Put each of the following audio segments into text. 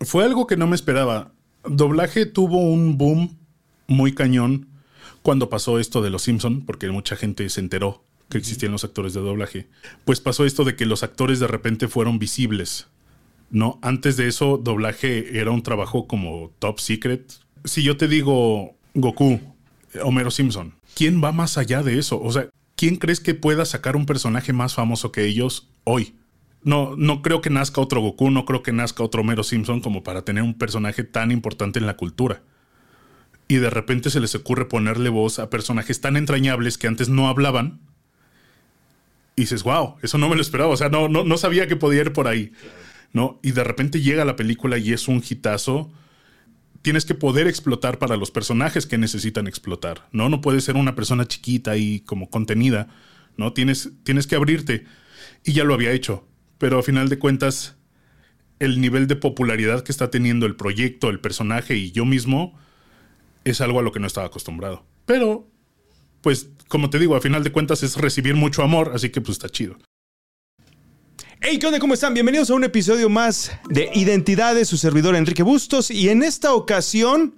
Fue algo que no me esperaba. Doblaje tuvo un boom muy cañón cuando pasó esto de Los Simpson, porque mucha gente se enteró que existían los actores de doblaje. Pues pasó esto de que los actores de repente fueron visibles. ¿No? Antes de eso, doblaje era un trabajo como top secret. Si yo te digo Goku, Homero Simpson, ¿quién va más allá de eso? O sea, ¿quién crees que pueda sacar un personaje más famoso que ellos hoy? No, no creo que nazca otro Goku, no creo que nazca otro Homero Simpson como para tener un personaje tan importante en la cultura. Y de repente se les ocurre ponerle voz a personajes tan entrañables que antes no hablaban. Y dices, wow, eso no me lo esperaba. O sea, no, no, no sabía que podía ir por ahí. ¿no? Y de repente llega la película y es un hitazo. Tienes que poder explotar para los personajes que necesitan explotar, ¿no? No puedes ser una persona chiquita y como contenida, ¿no? Tienes, tienes que abrirte. Y ya lo había hecho. Pero a final de cuentas, el nivel de popularidad que está teniendo el proyecto, el personaje y yo mismo es algo a lo que no estaba acostumbrado. Pero, pues, como te digo, a final de cuentas es recibir mucho amor, así que pues está chido. Hey, ¿qué onda? ¿Cómo están? Bienvenidos a un episodio más de Identidades, su servidor Enrique Bustos. Y en esta ocasión,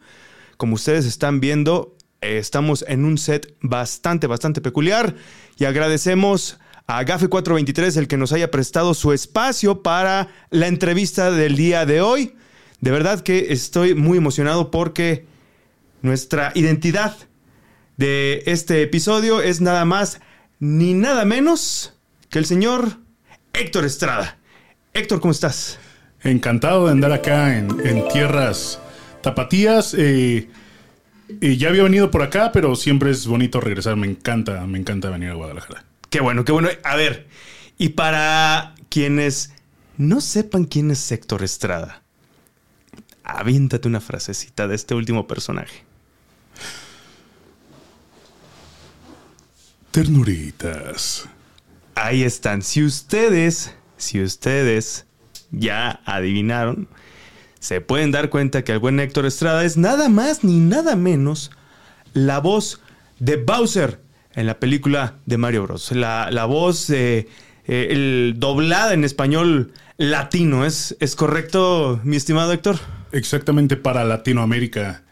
como ustedes están viendo, eh, estamos en un set bastante, bastante peculiar. Y agradecemos a Gafe 423 el que nos haya prestado su espacio para la entrevista del día de hoy. De verdad que estoy muy emocionado porque nuestra identidad de este episodio es nada más ni nada menos que el señor Héctor Estrada. Héctor, ¿cómo estás? Encantado de andar acá en, tierras tapatías. Eh, ya había venido por acá, pero siempre es bonito regresar. Me encanta, me encanta venir a Guadalajara. Qué bueno, qué bueno. A ver, y para quienes no sepan quién es Héctor Estrada, aviéntate una frasecita de este último personaje. Ternuritas. Ahí están. Si ustedes, si ustedes ya adivinaron, se pueden dar cuenta que el buen Héctor Estrada es nada más ni nada menos la voz de Bowser en la película de Mario Bros. La, voz eh, el doblada en español latino. ¿Es, ¿Es correcto, mi estimado Héctor? Exactamente para Latinoamérica.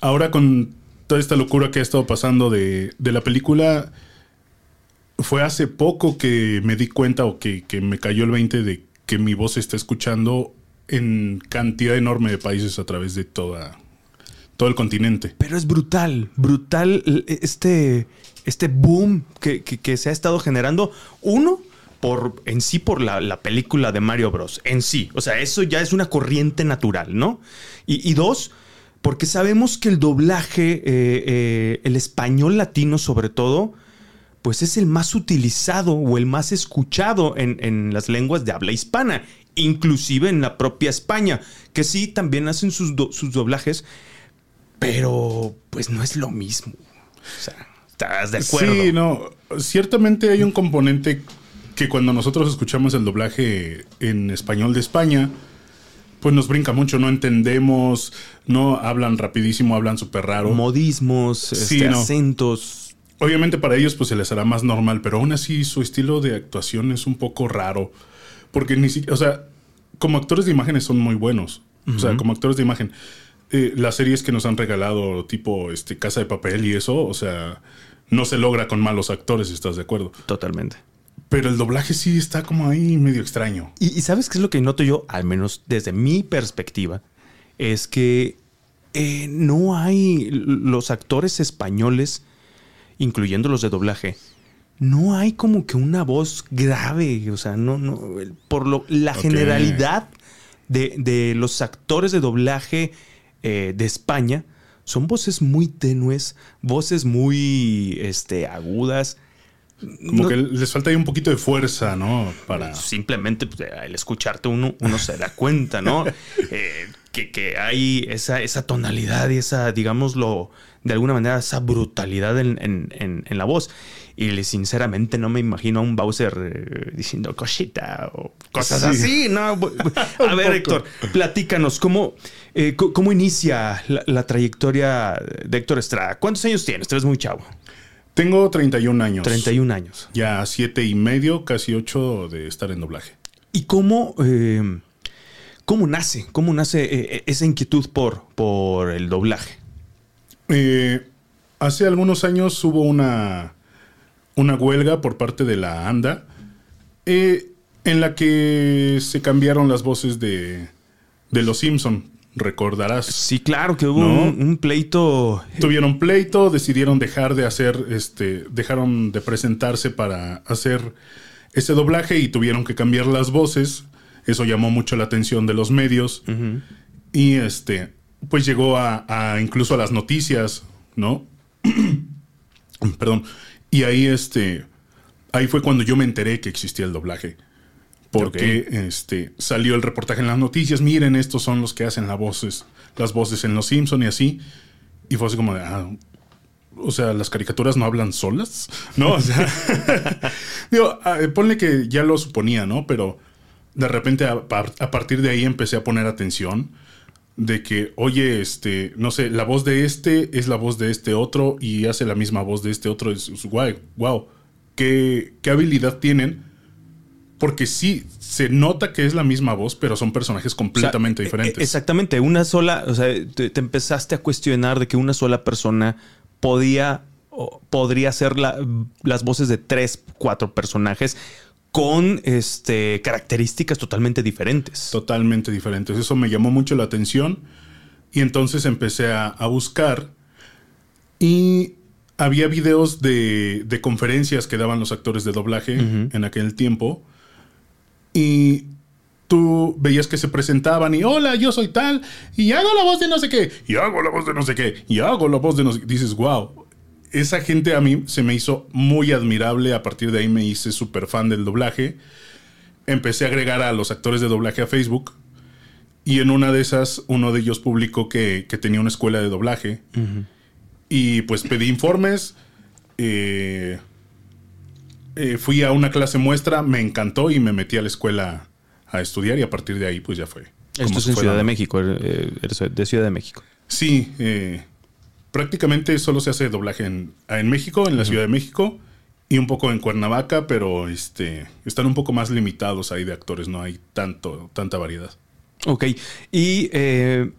Ahora con toda esta locura que ha estado pasando de, de la película fue hace poco que me di cuenta o que, me cayó el 20 de que mi voz se está escuchando en cantidad enorme de países a través de toda, todo el continente. Pero es brutal, brutal este, este boom que, se ha estado generando. Uno, por, en sí por la, película de Mario Bros. En sí. O sea, eso ya es una corriente natural, ¿no? Y, dos, porque sabemos que el doblaje, eh, eh, el español latino sobre todo, pues es el más utilizado o el más escuchado en, las lenguas de habla hispana, inclusive en la propia España, que sí también hacen sus, sus doblajes, pero pues no es lo mismo. O sea, ¿estás de acuerdo? Sí, no, ciertamente hay un componente que cuando nosotros escuchamos el doblaje en español de España, pues nos brinca mucho, no entendemos, no hablan rapidísimo, hablan súper raro. Modismos, este, acentos Obviamente para ellos pues se les hará más normal, pero aún así su estilo de actuación es un poco raro. Porque ni siquiera, o sea, como actores de imágenes son muy buenos. O sea, como actores de imagen. Eh, las series que nos han regalado, tipo este, Casa de Papel y eso, o sea, no se logra con malos actores, ¿estás de acuerdo? Totalmente. Pero el doblaje sí está como ahí medio extraño. Y, ¿sabes qué es lo que noto yo, al menos desde mi perspectiva? Es que eh, no hay los actores españoles incluyendo los de doblaje, no hay como que una voz grave, o sea, no, no, por lo, la generalidad de, los actores de doblaje eh, de España son voces muy tenues, voces muy este, agudas. Como que les falta ahí un poquito de fuerza, ¿no? Para... Simplemente pues, al escucharte uno, uno se da cuenta, ¿no? Eh, que, hay esa, esa tonalidad y esa, digámoslo, de alguna manera esa brutalidad en, la voz. Y sinceramente no me imagino a un Bowser eh, diciendo cosita o cosas así, ¿no? A ver, Héctor, platícanos, ¿cómo, eh, cómo inicia la, trayectoria de Héctor Estrada? ¿Cuántos años tienes? Tú eres muy chavo. Tengo 31 años. 31 años. Ya siete y medio, casi ocho de estar en doblaje. ¿Y cómo... Eh, ¿Cómo nace? ¿Cómo nace eh, esa inquietud por, por el doblaje? Hace algunos años hubo una, una huelga por parte de la ANDA en la que se cambiaron las voces de, de Los Simpson. Recordarás. Sí, claro, que hubo ¿No? un, un pleito. Tuvieron pleito, decidieron dejar de hacer, este, dejaron de presentarse para hacer ese doblaje y tuvieron que cambiar las voces. Eso llamó mucho la atención de los medios. Y este, pues llegó a, a incluso a las noticias, ¿no? Perdón. Y ahí, este, ahí fue cuando yo me enteré que existía el doblaje. Porque este, salió el reportaje en las noticias, miren, estos son los que hacen las voces, las voces en Los Simpson y así. Y fue así como de, ah, o sea, las caricaturas no hablan solas, ¿no? O sea, digo, ah, ponle que ya lo suponía, ¿no? Pero de repente a, par- a partir de ahí empecé a poner atención de que, oye, este, no sé, la voz de este es la voz de este otro y hace la misma voz de este otro. Es, es guay, wow. ¿Qué, qué habilidad tienen? Porque sí, se nota que es la misma voz, pero son personajes completamente O sea, diferentes. e- Exactamente, una sola, o sea, te, te empezaste a cuestionar de que una sola persona podía o podría la- las voces de tres, cuatro personajes con este, características totalmente diferentes. totalmente diferentes. Eso me llamó mucho la atención y entonces empecé a, a buscar y había videos de, de conferencias que daban los actores de doblaje en aquel tiempo y tú veías que se presentaban y hola, yo soy tal y hago la voz de no sé qué y hago la voz de no sé qué y hago la voz de no sé qué. Dices, wow. Esa gente a mí se me hizo muy admirable. A partir de ahí me hice súper fan del doblaje empecé a agregar a los actores de doblaje a Facebook. Y en una de esas, uno de ellos publicó que, que tenía una escuela de doblaje. Y pues pedí informes. eh, eh, fui a una clase muestra, me encantó y me metí a la escuela a estudiar. Y a partir de ahí, pues ya fue. Esto es en Ciudad de. México, eh, eres de Ciudad de México. Sí, eh, prácticamente solo se hace doblaje en, en México, en la Ciudad de México y un poco en Cuernavaca, pero este, están un poco más limitados ahí de actores, no hay tanto, tanta variedad. Ok, y eh,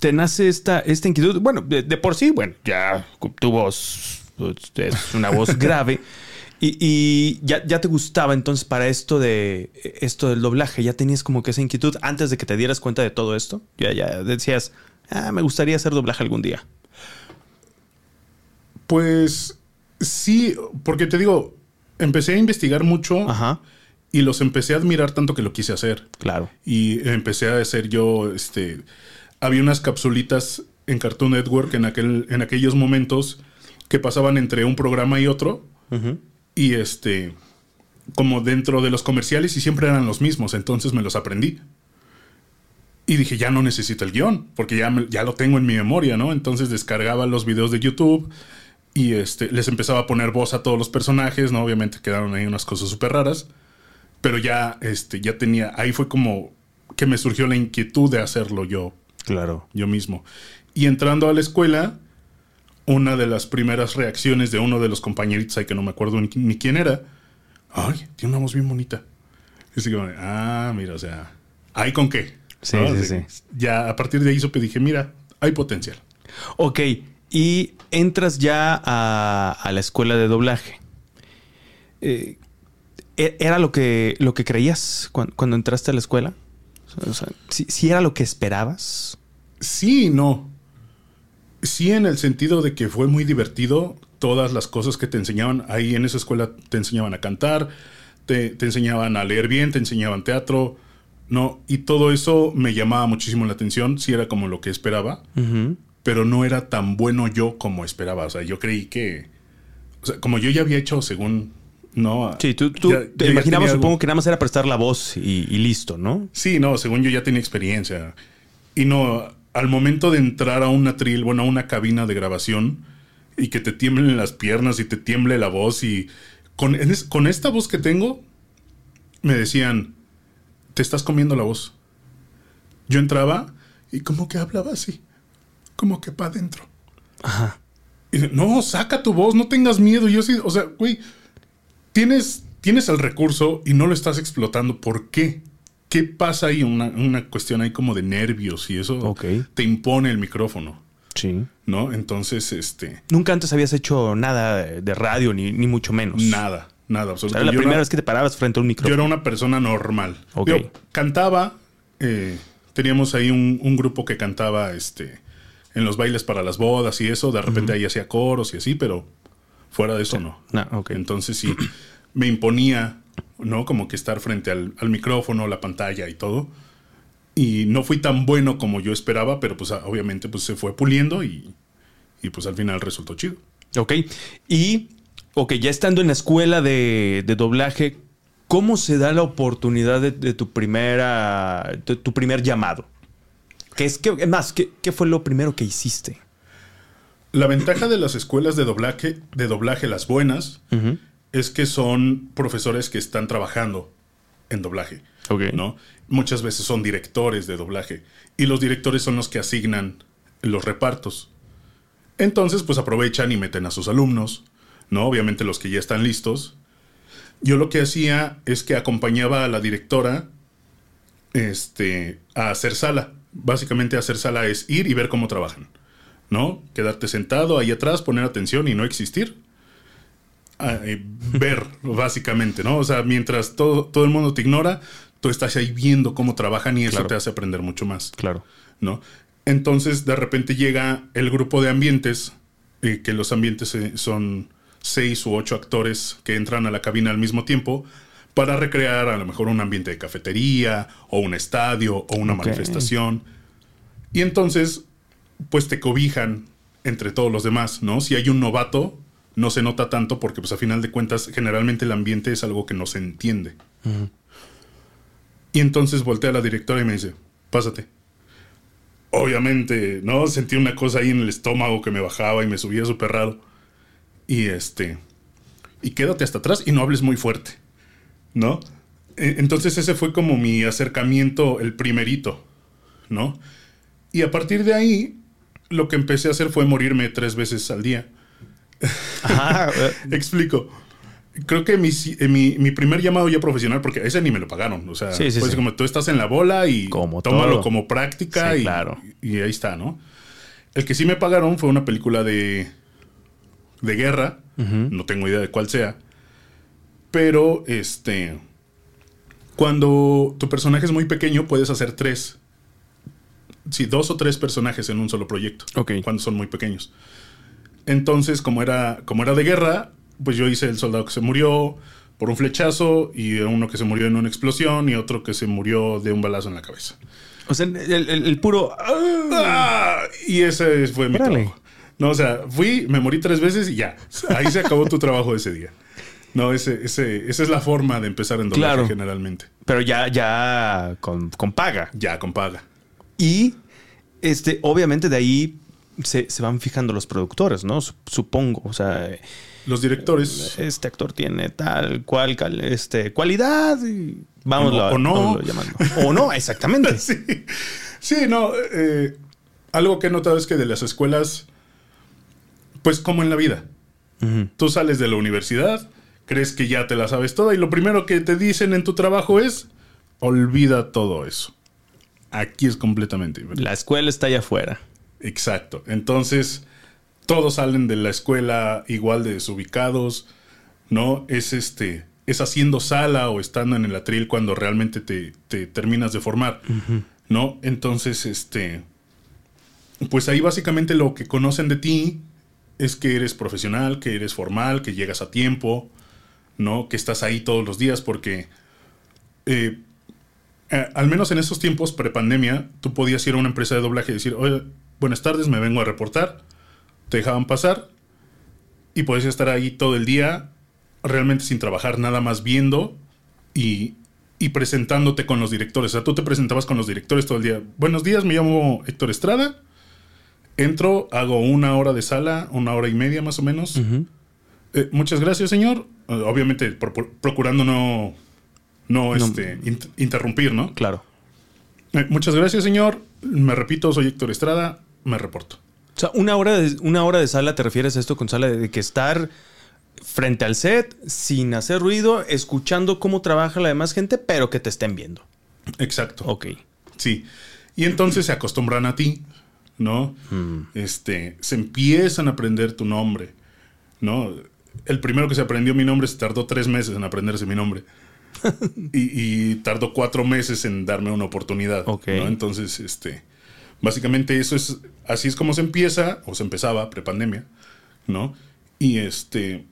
te nace esta, esta inquietud. Bueno, de, de por sí, bueno, ya tu voz es una voz grave. Y, y ya, ya te gustaba entonces para esto de esto del doblaje, ya tenías como que esa inquietud antes de que te dieras cuenta de todo esto. Ya, ya decías, ah, me gustaría hacer doblaje algún día. Pues sí, porque te digo, empecé a investigar mucho Ajá, y los empecé a admirar tanto que lo quise hacer. claro. Y empecé a hacer yo, este, había unas capsulitas en Cartoon Network en, aquel, en aquellos momentos que pasaban entre un programa y otro. Ujú. Y este, como dentro de los comerciales y siempre eran los mismos, entonces me los aprendí. Y dije, ya no necesito el guion, porque ya, me- ya lo tengo en mi memoria, ¿no? Entonces descargaba los videos de YouTube y este, les empezaba a poner voz a todos los personajes, ¿no? Obviamente quedaron ahí unas cosas súper raras, pero ya, este, ya tenía, ahí fue como que me surgió la inquietud de hacerlo yo, Claro. yo mismo. Y entrando a la escuela, una de las primeras reacciones de uno de los compañeritos, ahí que no me acuerdo ni, ni quién era, ay, tiene una voz bien bonita. Y así como, ah, mira, o sea, ¿hay con qué? Sí, ¿No? sí, Así, sí. Ya a partir de ahí supe, dije, mira, hay potencial. Ok, y entras ya a, a la escuela de doblaje. Eh, ¿e- ¿Era lo que, lo que creías cuan- cuando, entraste a la escuela? O sea, ¿sí, sí era lo que esperabas? Sí no. Sí, en el sentido de que fue muy divertido. Todas las cosas que te enseñaban ahí en esa escuela te enseñaban a cantar, te, te enseñaban a leer bien, te enseñaban teatro, ¿no? Y todo eso me llamaba muchísimo la atención. Sí, era como lo que esperaba, pero no era tan bueno yo como esperaba. O sea, yo creí que. O sea, como yo ya había hecho según. No, Sí, tú, tú Ya- te imaginabas, supongo que nada más era prestar la voz y, y listo, ¿no? Sí, no, según yo ya tenía experiencia. Y no, al momento de entrar a un atril, bueno, a una cabina de grabación y que te tiemblen las piernas y te tiemble la voz y con, es- con esta voz que tengo, me decían, te estás comiendo la voz. Yo entraba y como que hablaba así, como que para adentro. Ajá. Y no, saca tu voz, no tengas miedo. Y yo sí, o sea, güey, tienes, tienes el recurso y no lo estás explotando. ¿Por qué? ¿Qué pasa ahí? Una, una cuestión ahí como de nervios y eso te impone el micrófono, Sí. ¿no? Entonces, este, Nunca antes habías hecho nada de radio, ni, ni mucho menos. nada, nada, O sea, absolutamente. la Yo primera era- vez que te parabas frente a un Yo micrófono. era una persona normal. Ok. Yo cantaba, eh, teníamos ahí un, un grupo que cantaba este, en los bailes para las bodas y eso, de repente ahí hacía coros y así, pero fuera de eso no. Ok. Entonces sí, me imponía, ¿no? Como que estar frente al, al micrófono, la pantalla y todo. Y no fui tan bueno como yo esperaba, pero pues obviamente pues se fue puliendo y, y pues al final resultó chido. Ok. Y, ok, ya estando en la escuela de, de doblaje, ¿cómo se da la oportunidad de, de tu primera, de tu primer llamado? ¿Qué es, qué, es más, ¿qué, qué fue lo primero que hiciste? La ventaja de las escuelas de doblaje, de doblaje las buenas, es que son profesores que están trabajando en doblaje. ¿no? Muchas veces son directores de doblaje. Y los directores son los que asignan los repartos. Entonces, pues aprovechan y meten a sus alumnos, ¿no? Obviamente los que ya están listos. Yo lo que hacía es que acompañaba a la directora este, a hacer sala. Básicamente hacer sala es ir y ver cómo trabajan, ¿no? Quedarte sentado ahí atrás, poner atención y no existir. Eh, ver, básicamente, ¿no? O sea, mientras todo, todo el mundo te ignora, tú estás ahí viendo cómo trabajan y eso Claro. te hace aprender mucho más, Claro. ¿no? Entonces, de repente llega el grupo de ambientes, eh, que los ambientes eh, son seis u ocho actores que entran a la cabina al mismo tiempo para recrear a lo mejor un ambiente de cafetería o un estadio o una manifestación. Y entonces, pues te cobijan entre todos los demás, ¿no? Si hay un novato, no se nota tanto porque pues a final de cuentas generalmente el ambiente es algo que no se entiende. Y entonces voltea a la directora y me dice, pásate. Obviamente, ¿no? Sentí una cosa ahí en el estómago que me bajaba y me subía súper raro. Y este... Y quédate hasta atrás y no hables muy fuerte, ¿no? E- Entonces ese fue como mi acercamiento, el primerito, ¿no? Y a partir de ahí, lo que empecé a hacer fue morirme tres veces al día. Ajá. eh, Explico. Creo que mi, eh, mi, mi primer llamado ya profesional, porque ese ni me lo pagaron. O sea, Sí, sí, pues sí. como tú estás en la bola y Como tómalo todo. como práctica Sí, y, claro. y ahí está, ¿no? El que sí me pagaron fue una película de, de guerra. No tengo idea de cuál sea. Pero, este. Cuando tu personaje es muy pequeño, puedes hacer tres. Sí, dos o tres personajes en un solo proyecto. Ok. Cuando son muy pequeños. Entonces, como era, como era de guerra, pues yo hice el soldado que se murió por un flechazo y uno que se murió en una explosión y otro que se murió de un balazo en la cabeza. o sea, el, el- el puro. ah. Y ese fue mi Órale. trabajo. No, o sea, fui, me morí tres veces y ya. Ahí se acabó tu trabajo ese día. No, ese, ese, esa es la forma de empezar en doblaje Claro. generalmente. Pero ya, ya con, con paga. Ya, con paga. Y este, obviamente de ahí se, se van fijando los productores, ¿no? Sup- Supongo. O sea, Los directores, este actor tiene tal cual este, cualidad y vamos O no- o no. O no, exactamente. sí, sí, no. eh, algo que he notado es que de las escuelas, pues como en la vida, tú sales de la universidad, crees que ya te la sabes toda y lo primero que te dicen en tu trabajo es, olvida todo eso. Aquí es completamente diferente. La escuela está allá afuera. Exacto. Entonces, todos salen de la escuela igual de desubicados, ¿no? Es este, es haciendo sala o estando en el atril cuando realmente te, te terminas de formar, ¿no? Entonces, este, pues ahí básicamente lo que conocen de ti es que eres profesional, que eres formal, que llegas a tiempo, ¿no? Que estás ahí todos los días porque... eh, eh, al menos en esos tiempos, prepandemia, tú podías ir a una empresa de doblaje y decir, oye, buenas tardes, me vengo a reportar. Te dejaban pasar y podías estar ahí todo el día, realmente sin trabajar, nada más viendo y, y presentándote con los directores. O sea, tú te presentabas con los directores todo el día. Buenos días, me llamo Héctor Estrada. Entro, hago una hora de sala, una hora y media más o menos. Eh, muchas gracias, señor. Eh, obviamente, procurando no, no, este, int- interrumpir, ¿no? Claro. Eh, muchas gracias, señor. Me repito, soy Héctor Estrada. Me reporto. O sea, una hora de, una hora de sala, ¿te refieres a esto con sala de que estar frente al set, sin hacer ruido, escuchando cómo trabaja la demás gente, pero que te estén viendo? Exacto. Ok. Sí. Y entonces se acostumbran a ti, ¿no? Este, se empiezan a aprender tu nombre, ¿no? El primero que se aprendió mi nombre se tardó tres meses en aprenderse mi nombre. y, y tardó cuatro meses en darme una oportunidad. Ok. ¿no? Entonces, este, básicamente eso es, así es como se empieza, o se empezaba, prepandemia, ¿no? Y este,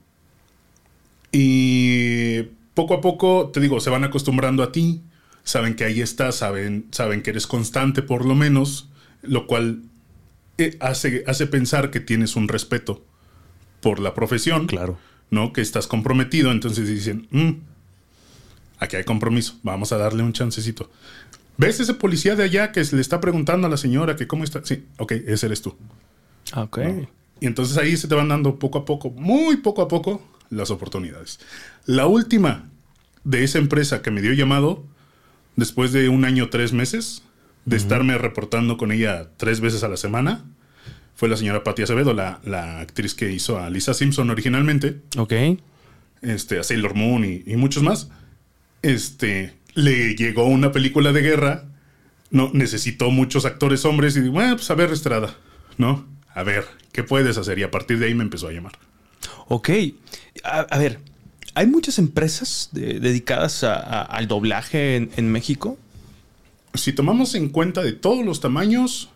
y poco a poco, te digo, se van acostumbrando a ti, saben que ahí estás, saben, saben que eres constante por lo menos, lo cual eh, hace, hace pensar que tienes un respeto por la profesión, Claro. ¿no? Que estás comprometido, entonces dicen, "Mm, aquí hay compromiso, vamos a darle un chancecito. ¿Ves ese policía de allá que le está preguntando a la señora que cómo está? Sí, ok, ese eres tú. Ah, Ok. Y entonces ahí se te van dando poco a poco, muy poco a poco, las oportunidades. La última de esa empresa que me dio llamado, después de un año, tres meses, de estarme reportando con ella tres veces a la semana, fue la señora Patti Acevedo, la, la actriz que hizo a Lisa Simpson originalmente, Ok. este, a Sailor Moon y, y muchos más. Este, le llegó una película de guerra, no, necesitó muchos actores hombres y digo, bueno, pues a ver, Estrada, ¿no? A ver, ¿qué puedes hacer? Y a partir de ahí me empezó a llamar. Ok. A, a ver, ¿hay muchas empresas de- dedicadas a- a- al doblaje en, en México? Si tomamos en cuenta de todos los tamaños,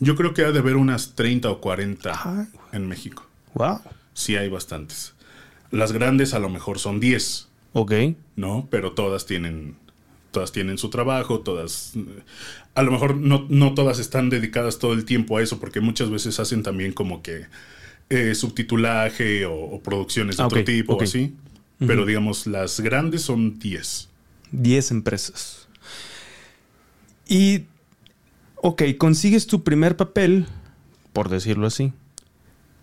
yo creo que ha de haber unas 30 o 40 Ajá. en México. Wow. Sí hay bastantes. Las grandes a lo mejor son 10, Ok. ¿no? Pero todas tienen, todas tienen su trabajo, todas... A lo mejor no, no todas están dedicadas todo el tiempo a eso, porque muchas veces hacen también como que eh, subtitulaje o, o producciones de Ah, otro tipo o así. Pero digamos, las grandes son 10. 10 empresas. Y, ok, consigues tu primer papel, por decirlo así.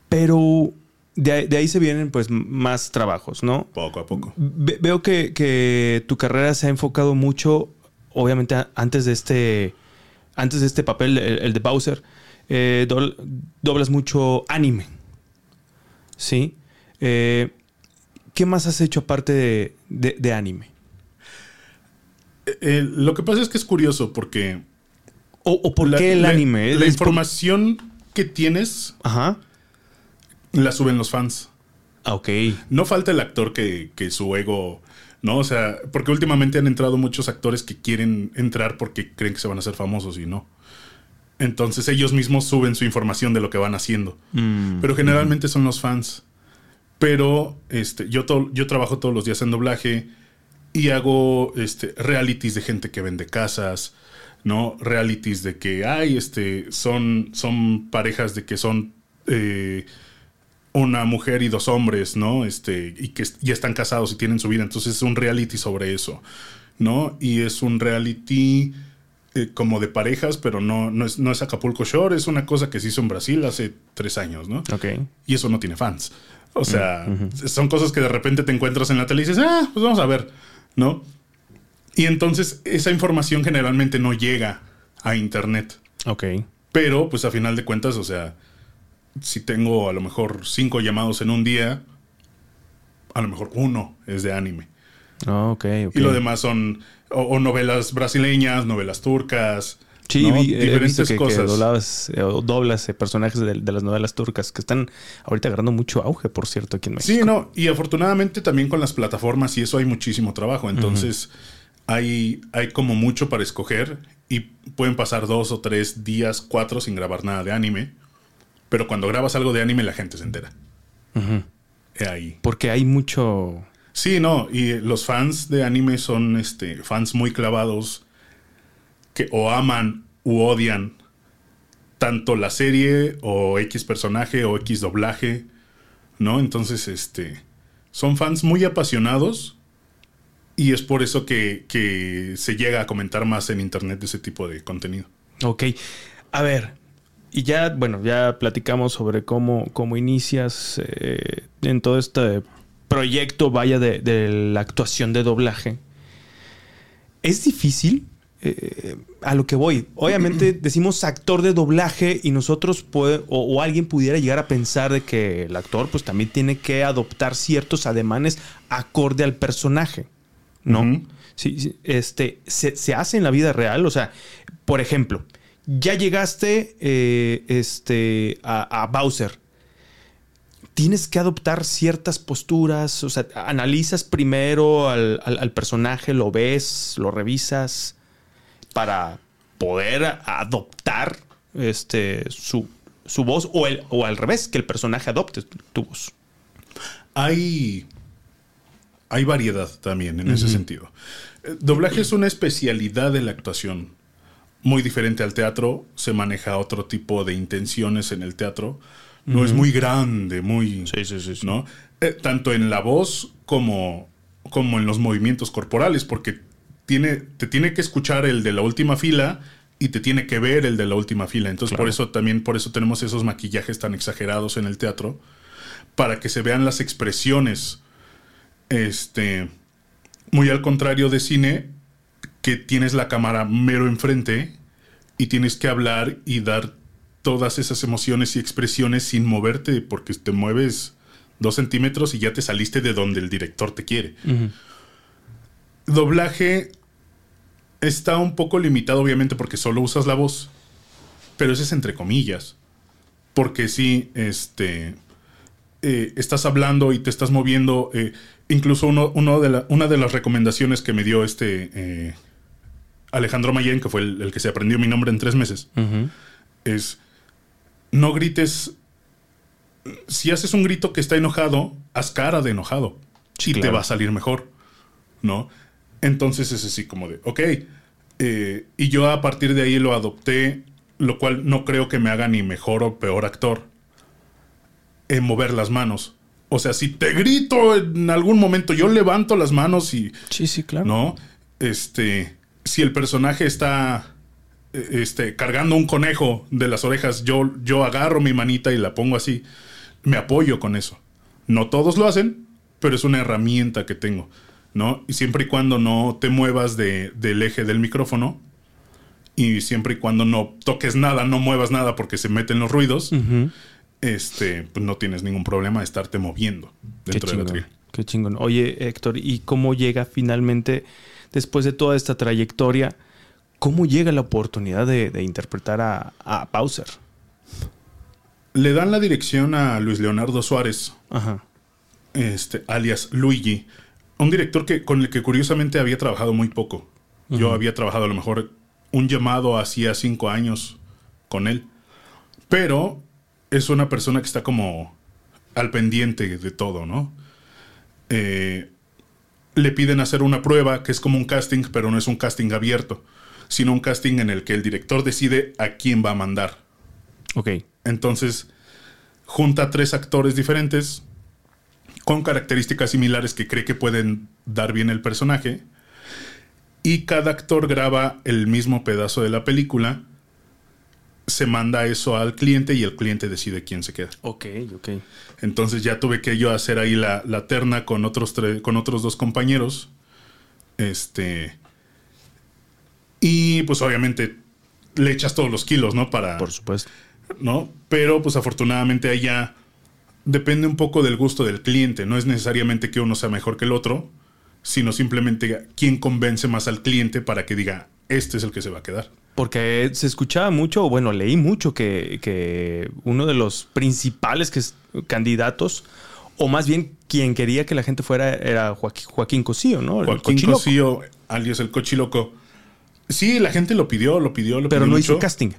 Pero de, ahí- de ahí se vienen pues más trabajos, ¿no? Poco a poco. Ve- veo que, que tu carrera se ha enfocado mucho, obviamente antes de este, antes de este papel, el, el de Bowser, eh, dobl- doblas mucho anime. ¿Sí? Eh, ¿Qué más has hecho aparte de, de- de anime? Eh, lo que pasa es que es curioso porque... ¿O, o por la- qué el anime? La ¿Es por- información que tienes Ajá. La suben los fans. Ah, ok. No falta el actor que, que su ego, ¿no? O sea, porque últimamente han entrado muchos actores que quieren entrar porque creen que se van a hacer famosos y no. Entonces ellos mismos suben su información de lo que van haciendo. Mm, Pero generalmente son los fans. Pero este, yo, yo trabajo todos los días en doblaje y hago este, realities de gente que vende casas, ¿no? Realities de que hay, este, son, son parejas de que son eh, una mujer y dos hombres, ¿no? Este, y que ya están casados y tienen su vida. Entonces es un reality sobre eso, ¿no? Y es un reality eh, como de parejas, pero no, no, es, no es Acapulco Shore, es una cosa que se hizo en Brasil hace tres años, ¿no? ok. Y eso no tiene fans. O sea, son cosas que de repente te encuentras en la tele y dices, ah, pues vamos a ver, ¿no? Y entonces esa información generalmente no llega a internet. Ok. Pero, pues a final de cuentas, o sea, si tengo a lo mejor cinco llamados en un día, a lo mejor uno es de anime. Ah, ok, ok. Y lo demás son o, o novelas brasileñas, novelas turcas. Sí, ¿no? vi- he diferentes que, que cosas. doblabas, eh, doblas eh, personajes de, de las novelas turcas que están ahorita agarrando mucho auge, por cierto, aquí en México. Sí, no, y afortunadamente también con las plataformas y eso hay muchísimo trabajo. Entonces, hay, hay como mucho para escoger y pueden pasar dos o tres días, cuatro sin grabar nada de anime. Pero cuando grabas algo de anime, la gente se entera. Ahí. Porque hay mucho... Sí, no, y los fans de anime son este, fans muy clavados que o aman u odian tanto la serie o X personaje o X doblaje, ¿no? Entonces, este, son fans muy apasionados y es por eso que, que se llega a comentar más en internet de ese tipo de contenido. Ok. A ver, y ya, bueno, ya platicamos sobre cómo, cómo inicias eh, en todo este proyecto, vaya, de, de la actuación de doblaje. ¿Es difícil? Eh, a lo que voy. Obviamente decimos actor de doblaje y nosotros puede, o, o alguien pudiera llegar a pensar de que el actor pues también tiene que adoptar ciertos ademanes acorde al personaje, ¿no? Sí, sí, este, se, se hace en la vida real. O sea, por ejemplo, ya llegaste eh, este, a, a Bowser. Tienes que adoptar ciertas posturas. O sea, analizas primero al, al- al personaje, lo ves, lo revisas para poder adoptar este, su, su voz o, el, o al revés, que el personaje adopte tu, tu voz. Hay, hay variedad también en ese sentido. Eh, Doblaje es una especialidad de la actuación. Muy diferente al teatro, se maneja otro tipo de intenciones en el teatro. No es muy grande, muy... Sí, sí, sí, sí. ¿no? Eh, tanto en la voz como, como en los movimientos corporales, porque tiene, te tiene que escuchar el de la última fila y te tiene que ver el de la última fila. Entonces, por eso también, por eso tenemos esos maquillajes tan exagerados en el teatro, para que se vean las expresiones. Este. Muy al contrario de cine, que tienes la cámara mero enfrente y tienes que hablar y dar todas esas emociones y expresiones sin moverte, porque te mueves dos centímetros y ya te saliste de donde el director te quiere. Doblaje está un poco limitado, obviamente, porque solo usas la voz, pero eso es entre comillas. Porque sí, este. eh, estás hablando y te estás moviendo. eh, incluso uno, uno de la- una de las recomendaciones que me dio este eh, Alejandro Mayen, que fue el, el que se aprendió mi nombre en tres meses, es no grites. Si haces un grito que está enojado, haz cara de enojado. y te va a salir mejor. ¿No? Entonces es así como de, ok. eh, y yo a partir de ahí lo adopté, lo cual no creo que me haga ni mejor o peor actor. En mover las manos. O sea, si te grito en algún momento, yo levanto las manos y Sí, sí, claro. ¿no? Este, si el personaje está eh, este, cargando un conejo de las orejas, yo, yo agarro mi manita y la pongo así. Me apoyo con eso. No todos lo hacen, pero es una herramienta que tengo, ¿no? Y siempre y cuando no te muevas de- del eje del micrófono y siempre y cuando no toques nada, no muevas nada porque se meten los ruidos, este, pues no tienes ningún problema de estarte moviendo dentro de la tril. Qué chingón. Oye, Héctor, ¿y cómo llega finalmente, después de toda esta trayectoria, cómo llega la oportunidad de, de interpretar a, a Bowser? Le dan la dirección a Luis Leonardo Suárez, Ajá. este, alias Luigi, un director que, con el que curiosamente había trabajado muy poco. Yo había trabajado a lo mejor un llamado hacía cinco años con él. Pero es una persona que está como al pendiente de todo, ¿no? Eh, le piden hacer una prueba que es como un casting, pero no es un casting abierto, sino un casting en el que el director decide a quién va a mandar. Ok. Entonces, junta tres actores diferentes con características similares que cree que pueden dar bien el personaje. Y cada actor graba el mismo pedazo de la película. Se manda eso al cliente y el cliente decide quién se queda. Ok, ok. Entonces ya tuve que yo hacer ahí la, la terna con otros, con otros dos compañeros. Este. Y pues obviamente le echas todos los kilos, ¿no? Para, Por supuesto. ¿no? Pero pues afortunadamente allá depende un poco del gusto del cliente. No es necesariamente que uno sea mejor que el otro, sino simplemente quién convence más al cliente para que diga, este es el que se va a quedar. Porque se escuchaba mucho, bueno, leí mucho que, que uno de los principales que es- candidatos, o más bien quien quería que la gente fuera, era Joaquín, Joaquín Cosío, ¿no? El Joaquín cochiloco. Cosío, alias el cochiloco. Sí, la gente lo pidió, lo pidió, lo Pero pidió no mucho. hizo casting.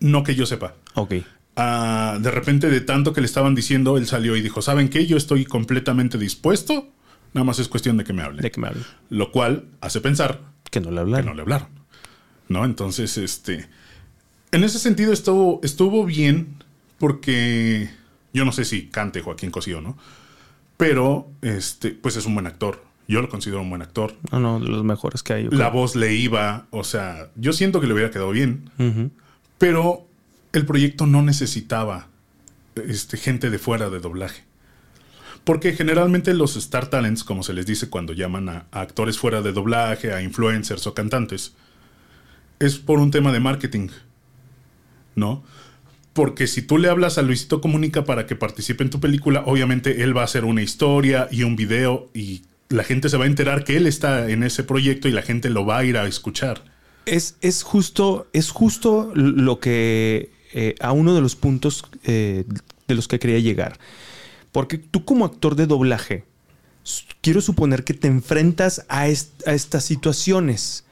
No que yo sepa. Ok. Ah, de repente, de tanto que le estaban diciendo, él salió y dijo: ¿Saben qué? Yo estoy completamente dispuesto. Nada más es cuestión de que me hablen. ¿De qué me hablan? Lo cual hace pensar Que no le que hablaron. no le hablaron. ¿No? Entonces, este. En ese sentido estuvo, estuvo bien porque yo no sé si cante Joaquín Cosío, ¿no? Pero, este, pues es un buen actor. Yo lo considero un buen actor. No, no, de los mejores que hay. La creo. voz le iba, o sea, yo siento que le hubiera quedado bien, pero el proyecto no necesitaba este, gente de fuera de doblaje. Porque generalmente los Star Talents, como se les dice cuando llaman a, a actores fuera de doblaje, a influencers o cantantes, es por un tema de marketing. ¿No? Porque si tú le hablas a Luisito Comunica para que participe en tu película, obviamente él va a hacer una historia y un video y la gente se va a enterar que él está en ese proyecto y la gente lo va a ir a escuchar. Es, es justo, es justo lo que eh, a uno de los puntos eh, de los que quería llegar. Porque tú como actor de doblaje, quiero suponer que te enfrentas a, a estas situaciones.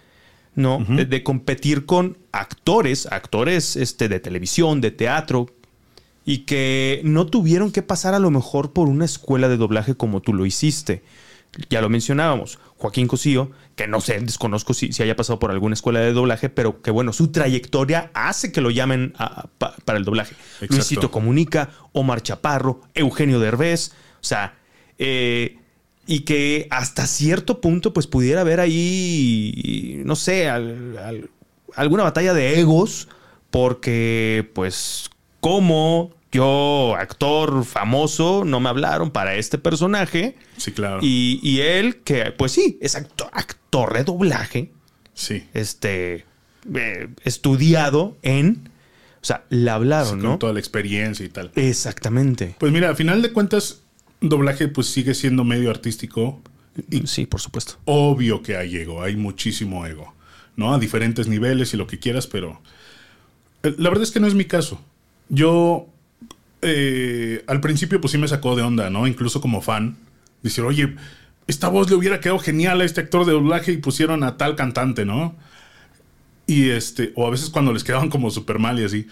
¿No? de, competir con actores, actores este, de televisión, de teatro, y que no tuvieron que pasar a lo mejor por una escuela de doblaje como tú lo hiciste. Ya lo mencionábamos, Joaquín Cosío, que no sé, desconozco si, si haya pasado por alguna escuela de doblaje, pero que bueno, su trayectoria hace que lo llamen para el doblaje. Luisito Comunica, Omar Chaparro, Eugenio Derbez, o sea, eh, y que hasta cierto punto pues pudiera haber ahí, no sé, alguna batalla de egos, porque pues como yo, actor famoso, no me hablaron para este personaje. Sí, claro. Y, él, que pues sí, es actor, actor de doblaje. Sí. Este, eh, estudiado en... O sea, le hablaron, ¿no? Con toda la experiencia y tal. Exactamente. Pues mira, a final de cuentas, doblaje pues sigue siendo medio artístico. Y sí, por supuesto. Obvio que hay ego, hay muchísimo ego, ¿no? A diferentes niveles y lo que quieras, pero eh, la verdad es que no es mi caso. Yo eh, al principio pues sí me sacó de onda, ¿no? Incluso como fan, decir, oye, esta voz le hubiera quedado genial a este actor de doblaje y pusieron a tal cantante, ¿no? Y este, o a veces cuando les quedaban como súper mal y así.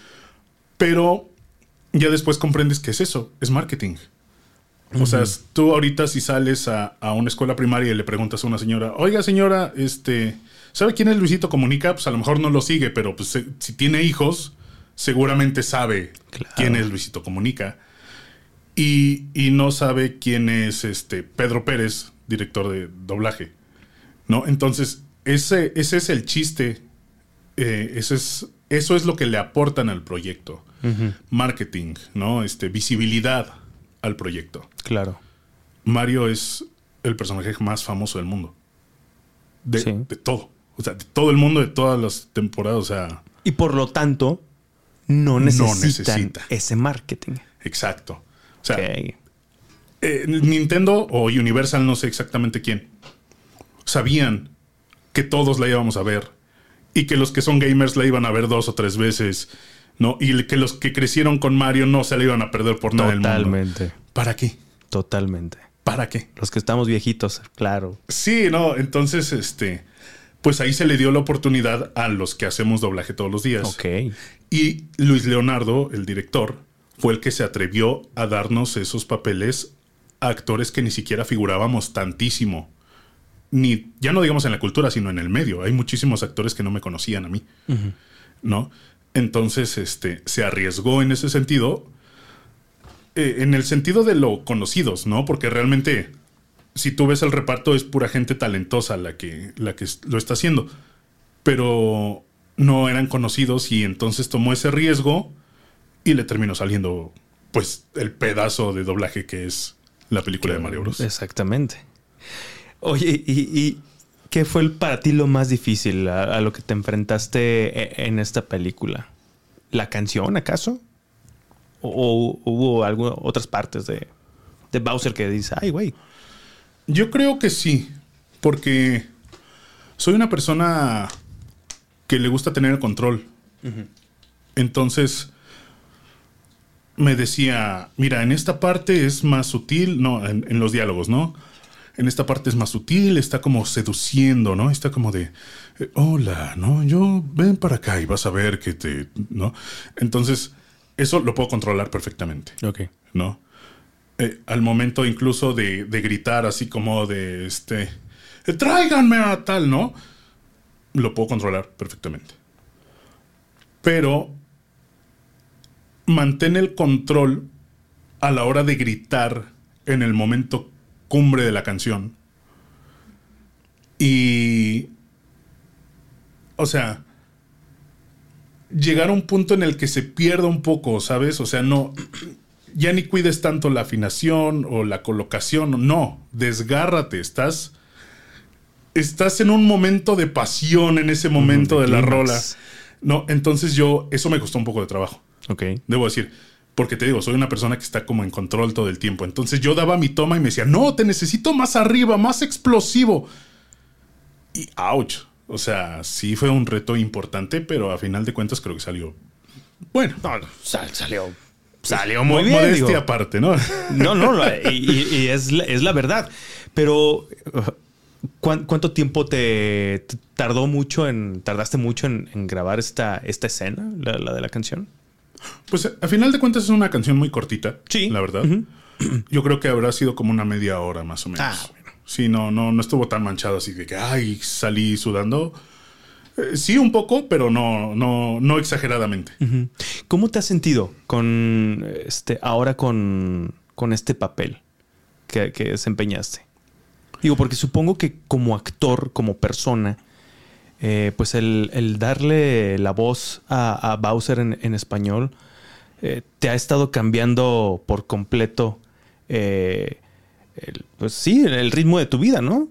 Pero ya después comprendes que es eso, es marketing. O sea, tú ahorita si sales a, una escuela primaria y le preguntas a una señora, oiga señora, este, ¿sabe quién es Luisito Comunica? Pues a lo mejor no lo sigue, pero pues si tiene hijos, seguramente sabe quién es Luisito Comunica. Y, no sabe quién es este Pedro Pérez, director de doblaje. ¿No? Entonces, ese, ese es el chiste. Eh, ese es, eso es lo que le aportan al proyecto. Marketing, ¿no? Este, visibilidad al proyecto. Claro. Mario es el personaje más famoso del mundo. De, de, todo. O sea, de todo el mundo, de todas las temporadas. O sea. Y por lo tanto, no necesitan ese marketing. Exacto. O sea, eh, Nintendo o Universal, no sé exactamente quién, sabían que todos la íbamos a ver y que los que son gamers la iban a ver dos o tres veces ¿no? Y que los que crecieron con Mario no se le iban a perder por nada del mundo. Totalmente. ¿Para qué? Totalmente. ¿Para qué? Los que estamos viejitos, claro. Sí, no, entonces, este, pues ahí se le dio la oportunidad a los que hacemos doblaje todos los días. Ok. Y Luis Leonardo, el director, fue el que se atrevió a darnos esos papeles a actores que ni siquiera figurábamos tantísimo. Ni, ya no digamos en la cultura, sino en el medio. Hay muchísimos actores que no me conocían a mí. ¿No? Entonces, este, se arriesgó en ese sentido, eh, en el sentido de lo conocidos, ¿no? Porque realmente, si tú ves el reparto, es pura gente talentosa la que, la que lo está haciendo. Pero no eran conocidos y entonces tomó ese riesgo y le terminó saliendo, pues, el pedazo de doblaje que es la película de Mario Bros. Exactamente. Oye, y ¿Qué fue para ti lo más difícil a, lo que te enfrentaste e, en esta película? ¿La canción, acaso? ¿O, hubo otras partes de, de Bowser que dice, ay, güey? Yo creo que sí, porque soy una persona que le gusta tener el control. Entonces, me decía, mira, en esta parte es más sutil, no, en los diálogos, ¿no? En esta parte es más sutil, está como seduciendo, ¿no? Está como de, eh, hola, ¿no? Yo ven para acá y vas a ver que te, ¿no? Entonces, eso lo puedo controlar perfectamente. Ok. ¿No? Eh, al momento incluso de, gritar así como de, este, eh, tráiganme a tal, ¿no? Lo puedo controlar perfectamente. Pero mantén el control a la hora de gritar en el momento cumbre de la canción. Y... O sea, llegar a un punto en el que se pierda un poco, ¿sabes? O sea, no, ya ni cuides tanto la afinación o la colocación, no, desgárrate, estás, estás en un momento de pasión en ese momento de, la rola. No, entonces yo, eso me costó un poco de trabajo. Ok. Debo decir, Porque te digo, soy una persona que está como en control todo el tiempo. Entonces yo daba mi toma y me decía, no, te necesito más arriba, más explosivo. Y ouch. O sea, sí fue un reto importante, pero a final de cuentas creo que salió. Bueno, no, salió. Salió muy bien. Modestia aparte, ¿no? No, no, y, es, la, verdad. Pero, ¿cuánto tiempo te, tardó mucho en. tardaste mucho en, grabar esta, esta escena, la, de la canción? Pues a final de cuentas es una canción muy cortita. Sí. La verdad. Yo creo que habrá sido como una media hora más o menos. Ah, Sí, no, no, no estuvo tan manchado así de que, ay, salí sudando. Eh, sí, un poco, pero no, no, no exageradamente. ¿Cómo te has sentido con este, ahora con, con este papel que, desempeñaste? Digo, porque supongo que como actor, como persona, eh, pues el, darle la voz a, Bowser en, español eh, te ha estado cambiando por completo pues sí, el ritmo de tu vida, ¿no?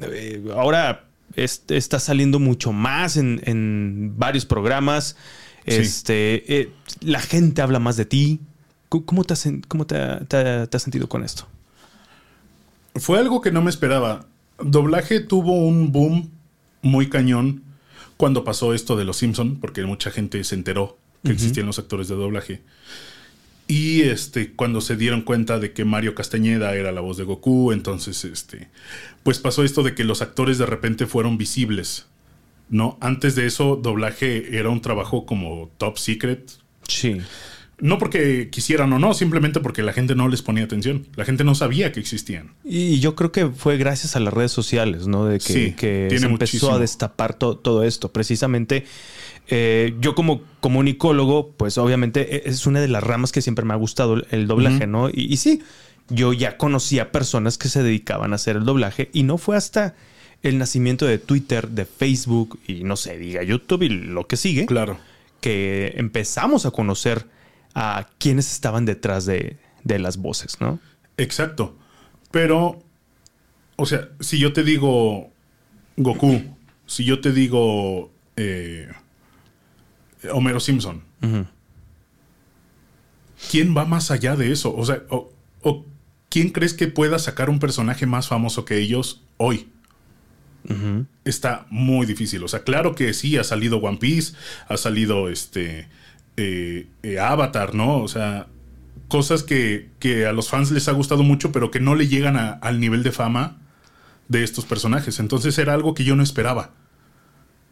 Eh, ahora está saliendo mucho más en, varios programas. Este, eh, la gente habla más de ti. ¿Cómo, te, has, cómo te, has sentido con esto? Fue algo que no me esperaba. Doblaje tuvo un boom muy cañón cuando pasó esto de Los Simpson, porque mucha gente se enteró que existían los actores de doblaje. Y este, cuando se dieron cuenta de que Mario Castañeda era la voz de Goku, entonces este, pues pasó esto de que los actores de repente fueron visibles. ¿No? Antes de eso, doblaje era un trabajo como top secret. Sí. No porque quisieran o no, simplemente porque la gente no les ponía atención. La gente no sabía que existían. Y yo creo que fue gracias a las redes sociales, ¿no? De que, se empezó a destapar todo esto. Precisamente eh, yo como comunicólogo, pues obviamente e, es una de las ramas que siempre me ha gustado el doblaje, ¿no? Y, sí, yo ya conocía personas que se dedicaban a hacer el doblaje y no fue hasta el nacimiento de Twitter, de Facebook y no sé, diga YouTube y lo que sigue. Claro. Que empezamos a conocer a quienes estaban detrás de, las voces, ¿no? Exacto. Pero, o sea, si yo te digo Goku, si yo te digo eh, Homero Simpson. ¿Quién va más allá de eso? O sea, o, ¿quién crees que pueda sacar un personaje más famoso que ellos hoy? Está muy difícil. O sea, claro que sí, ha salido One Piece, ha salido este eh, eh, Avatar, ¿no? O sea, cosas que, a los fans les ha gustado mucho, pero que no le llegan al nivel de fama de estos personajes. Entonces era algo que yo no esperaba.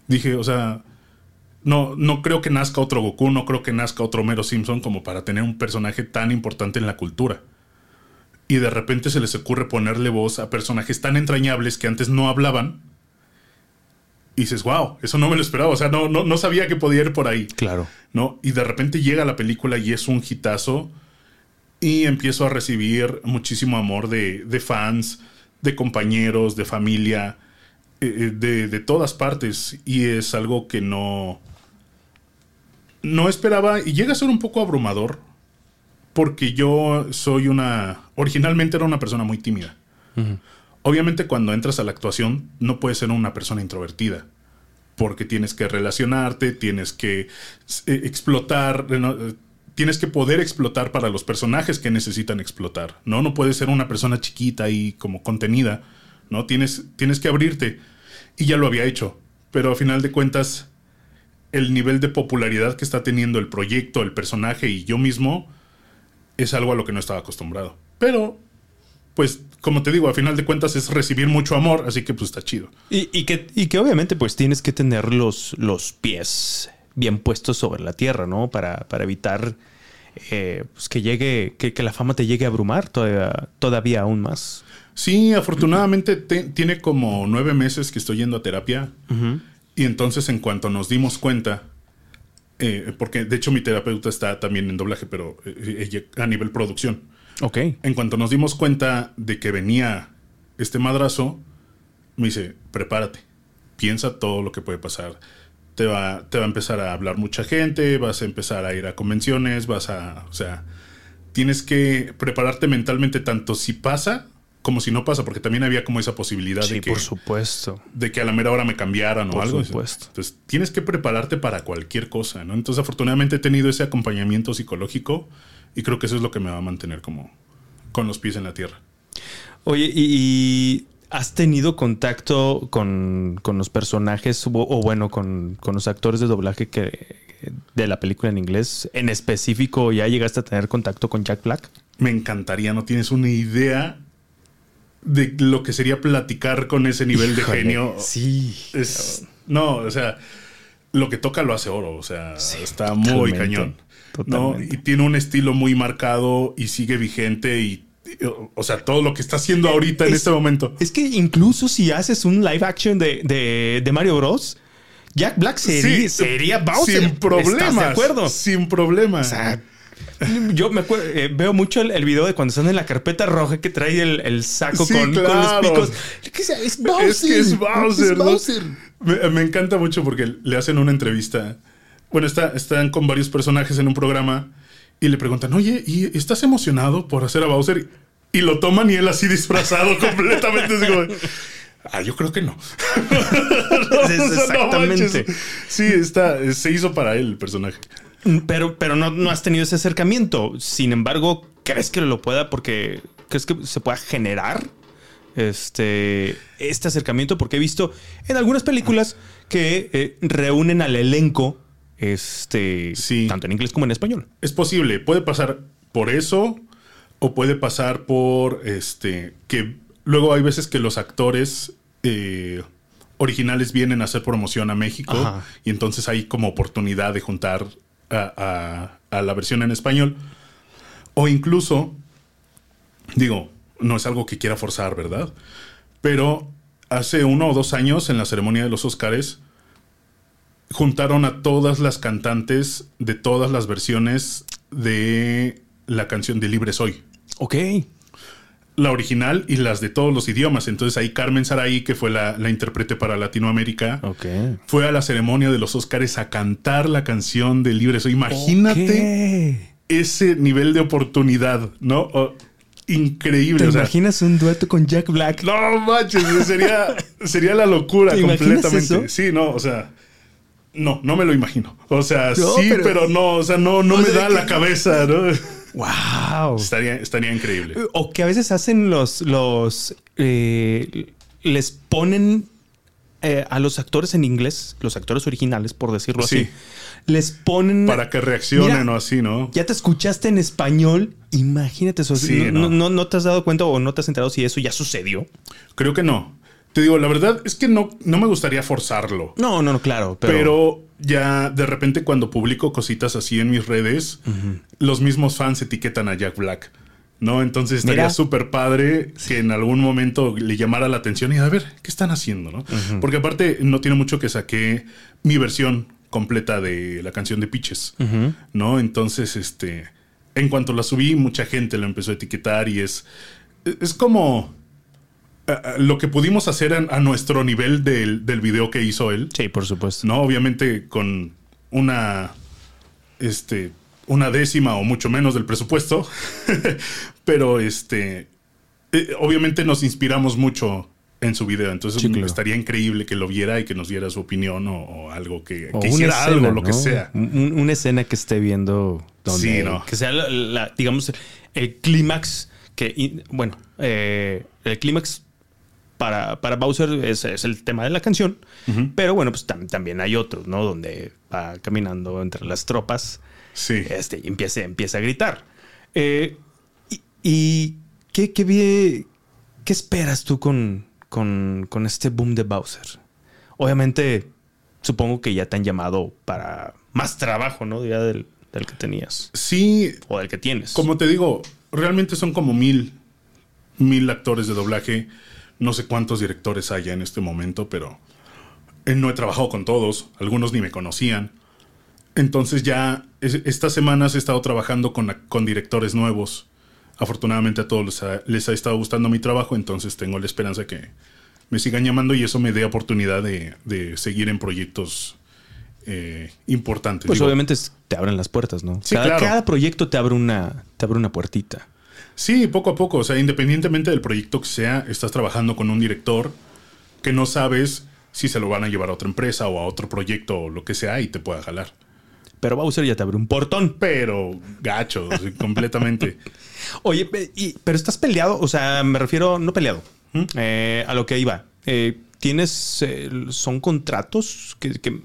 Dije, o sea, no, no creo que nazca otro Goku, no creo que nazca otro Mero Simpson como para tener un personaje tan importante en la cultura. Y de repente se les ocurre ponerle voz a personajes tan entrañables que antes no hablaban. Y dices, wow, eso no me lo esperaba. O sea, no, no, no sabía que podía ir por ahí. Claro. ¿No? Y de repente llega la película y es un hitazo. Y empiezo a recibir muchísimo amor de, de fans, de compañeros, de familia, eh, eh, de, de todas partes. Y es algo que no no esperaba y llega a ser un poco abrumador porque yo soy una, originalmente era una persona muy tímida. Obviamente cuando entras a la actuación no puedes ser una persona introvertida porque tienes que relacionarte, tienes que eh, explotar, tienes que poder explotar para los personajes que necesitan explotar, ¿no? No puedes ser una persona chiquita y como contenida, ¿no? Tienes, tienes que abrirte. Y ya lo había hecho, pero a final de cuentas el nivel de popularidad que está teniendo el proyecto, el personaje y yo mismo es algo a lo que no estaba acostumbrado. Pero, pues, como te digo, a final de cuentas es recibir mucho amor, así que pues está chido. Y, que, que obviamente pues tienes que tener los, los pies bien puestos sobre la tierra, ¿no? Para, para evitar eh, pues, que llegue, que, la fama te llegue a abrumar todavía, todavía aún más. Sí, afortunadamente tiene como nueve meses que estoy yendo a terapia. Y entonces en cuanto nos dimos cuenta, eh, porque de hecho mi terapeuta está también en doblaje, pero eh, a nivel producción. Ok. En cuanto nos dimos cuenta de que venía este madrazo, me dice, prepárate, piensa todo lo que puede pasar. Te va, te va a empezar a hablar mucha gente, vas a empezar a ir a convenciones, vas a, o sea, tienes que prepararte mentalmente tanto si pasa como si no pasa, porque también había como esa posibilidad de que. por supuesto. De que a la mera hora me cambiaran o algo. Por supuesto. Entonces, tienes que prepararte para cualquier cosa, ¿no? Entonces, afortunadamente he tenido ese acompañamiento psicológico Y creo que eso es lo que me va a mantener como con los pies en la tierra. Oye, y, has tenido contacto con, los personajes o, bueno, con, los actores de doblaje que de la película en inglés. En específico, ¿ya llegaste a tener contacto con Jack Black? Me encantaría, no tienes una idea de lo que sería platicar con ese nivel de genio. Sí. no, o sea, lo que toca lo hace oro, o sea, está muy cañón. ¿No? Y tiene un estilo muy marcado y sigue vigente y o sea, todo lo que está haciendo ahorita en este momento. Es que incluso si haces un live action de, Mario Bros. Jack Black sería, sería Bowser. Sin problemas. de acuerdo? Sin problemas. yo me acuerdo, eh, veo mucho el, video de cuando están en la carpeta roja que trae el, saco con, los picos. Es, Bowser. Es que es Bowser. Me, encanta mucho porque le hacen una entrevista. Bueno, está, están con varios personajes en un programa y le preguntan, oye, ¿y estás emocionado por hacer a Bowser? Y lo toman y él así disfrazado completamente. ah, yo creo que no. exactamente. sí, está, se hizo para él el personaje. Pero, pero no, no has tenido ese acercamiento. Sin embargo, ¿crees que lo pueda? Porque ¿crees que se pueda generar este, este acercamiento? Porque he visto en algunas películas que eh, reúnen al elenco este, tanto en inglés como en español. Es posible, puede pasar por eso o puede pasar por este que luego hay veces que los actores eh, originales vienen a hacer promoción a México y entonces hay como oportunidad de juntar a, la versión en español o incluso digo no es algo que quiera forzar, ¿verdad? Pero hace uno o dos años en la ceremonia de los Oscars juntaron a todas las cantantes de todas las versiones de la canción de Libre Soy. Ok. La original y las de todos los idiomas. Entonces ahí Carmen Saraí, que fue la, intérprete para Latinoamérica, fue a la ceremonia de los Oscars a cantar la canción de Libre Soy. Imagínate ese nivel de oportunidad, ¿no? increíble. ¿Te imaginas un dueto con Jack Black? No manches, sería, sería la locura completamente. Sí, no, o sea. No, no me lo imagino. O sea, sí, pero, no, o sea, no, no me da la cabeza, ¿no? Wow. Estaría, estaría increíble. O que a veces hacen los, los, eh, les ponen eh, a los actores en inglés, los actores originales, por decirlo así, les ponen... Para que reaccionen o así, ¿no? Ya te escuchaste en español, imagínate eso. no, no, no, te has dado cuenta o no te has enterado si eso ya sucedió. Creo que no. Te digo, la verdad es que no, no me gustaría forzarlo. No, no, no, claro. Pero... ya de repente cuando publico cositas así en mis redes, los mismos fans etiquetan a Jack Black. ¿No? Entonces estaría súper padre que en algún momento le llamara la atención y a ver, ¿qué están haciendo? ¿no? Porque aparte no tiene mucho que saqué mi versión completa de la canción de Pitches, ¿no? Entonces, este, en cuanto la subí, mucha gente lo empezó a etiquetar y es, es como lo que pudimos hacer a, nuestro nivel del, del, video que hizo él. Sí, por supuesto. No, obviamente con una, este, una décima o mucho menos del presupuesto, pero este, eh, obviamente nos inspiramos mucho en su video, entonces estaría increíble que lo viera y que nos diera su opinión o, algo que, hiciera algo, lo que sea. una escena que esté viendo donde, sí, no. que sea la, digamos el clímax que bueno eh, el clímax para, para Bowser es, es, el tema de la canción. Pero bueno, pues también hay otros, ¿no? Donde va caminando entre las tropas. Sí. Este, y empieza, empieza a gritar. Eh, y, qué, qué, qué, esperas tú con, con, con este boom de Bowser? Obviamente, supongo que ya te han llamado para más trabajo, ¿no? Ya del, del que tenías. Sí. O del que tienes. Como te digo, realmente son como mil, mil actores de doblaje no sé cuántos directores hay en este momento, pero no he trabajado con todos, algunos ni me conocían. Entonces ya estas semanas he estado trabajando con, con directores nuevos. Afortunadamente a todos les ha, estado gustando mi trabajo, entonces tengo la esperanza que me sigan llamando y eso me dé oportunidad de, seguir en proyectos eh, importantes. Pues obviamente te abren las puertas, ¿no? cada, cada, proyecto te abre una, te abre una puertita. Sí, poco a poco. O sea, independientemente del proyecto que sea, estás trabajando con un director que no sabes si se lo van a llevar a otra empresa o a otro proyecto o lo que sea y te pueda jalar. Pero Bowser ya te abre un portón. Pero gacho, sí, completamente. Oye, y- pero estás peleado, o sea, me refiero, no peleado, eh, a lo que iba. Eh, ¿Tienes, eh, son contratos que, que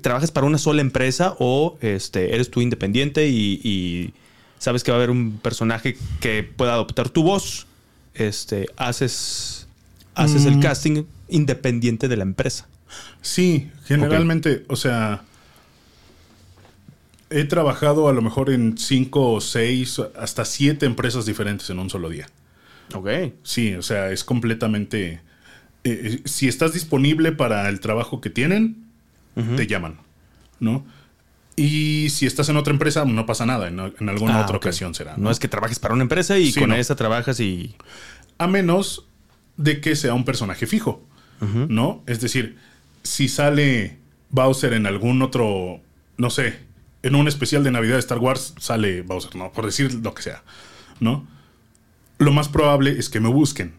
trabajas para una sola empresa o este, eres tú independiente y, y sabes que va a haber un personaje que pueda adoptar tu voz? Este, haces, haces el Mm. casting independiente de la empresa. Sí, generalmente, o sea, he trabajado a lo mejor en cinco o seis, hasta siete empresas diferentes en un solo día. Ok. Sí, o sea, es completamente... eh, eh, si estás disponible para el trabajo que tienen, te llaman, ¿no? Y si estás en otra empresa, no pasa nada, en, en alguna Ah, otra ocasión será. No es que trabajes para una empresa y Sí, con no. esa trabajas y... A menos de que sea un personaje fijo, ¿no? Es decir, si sale Bowser en algún otro, no sé, en un especial de Navidad de Star Wars, sale Bowser, ¿no? Por decir lo que sea, ¿no? Lo más probable es que me busquen.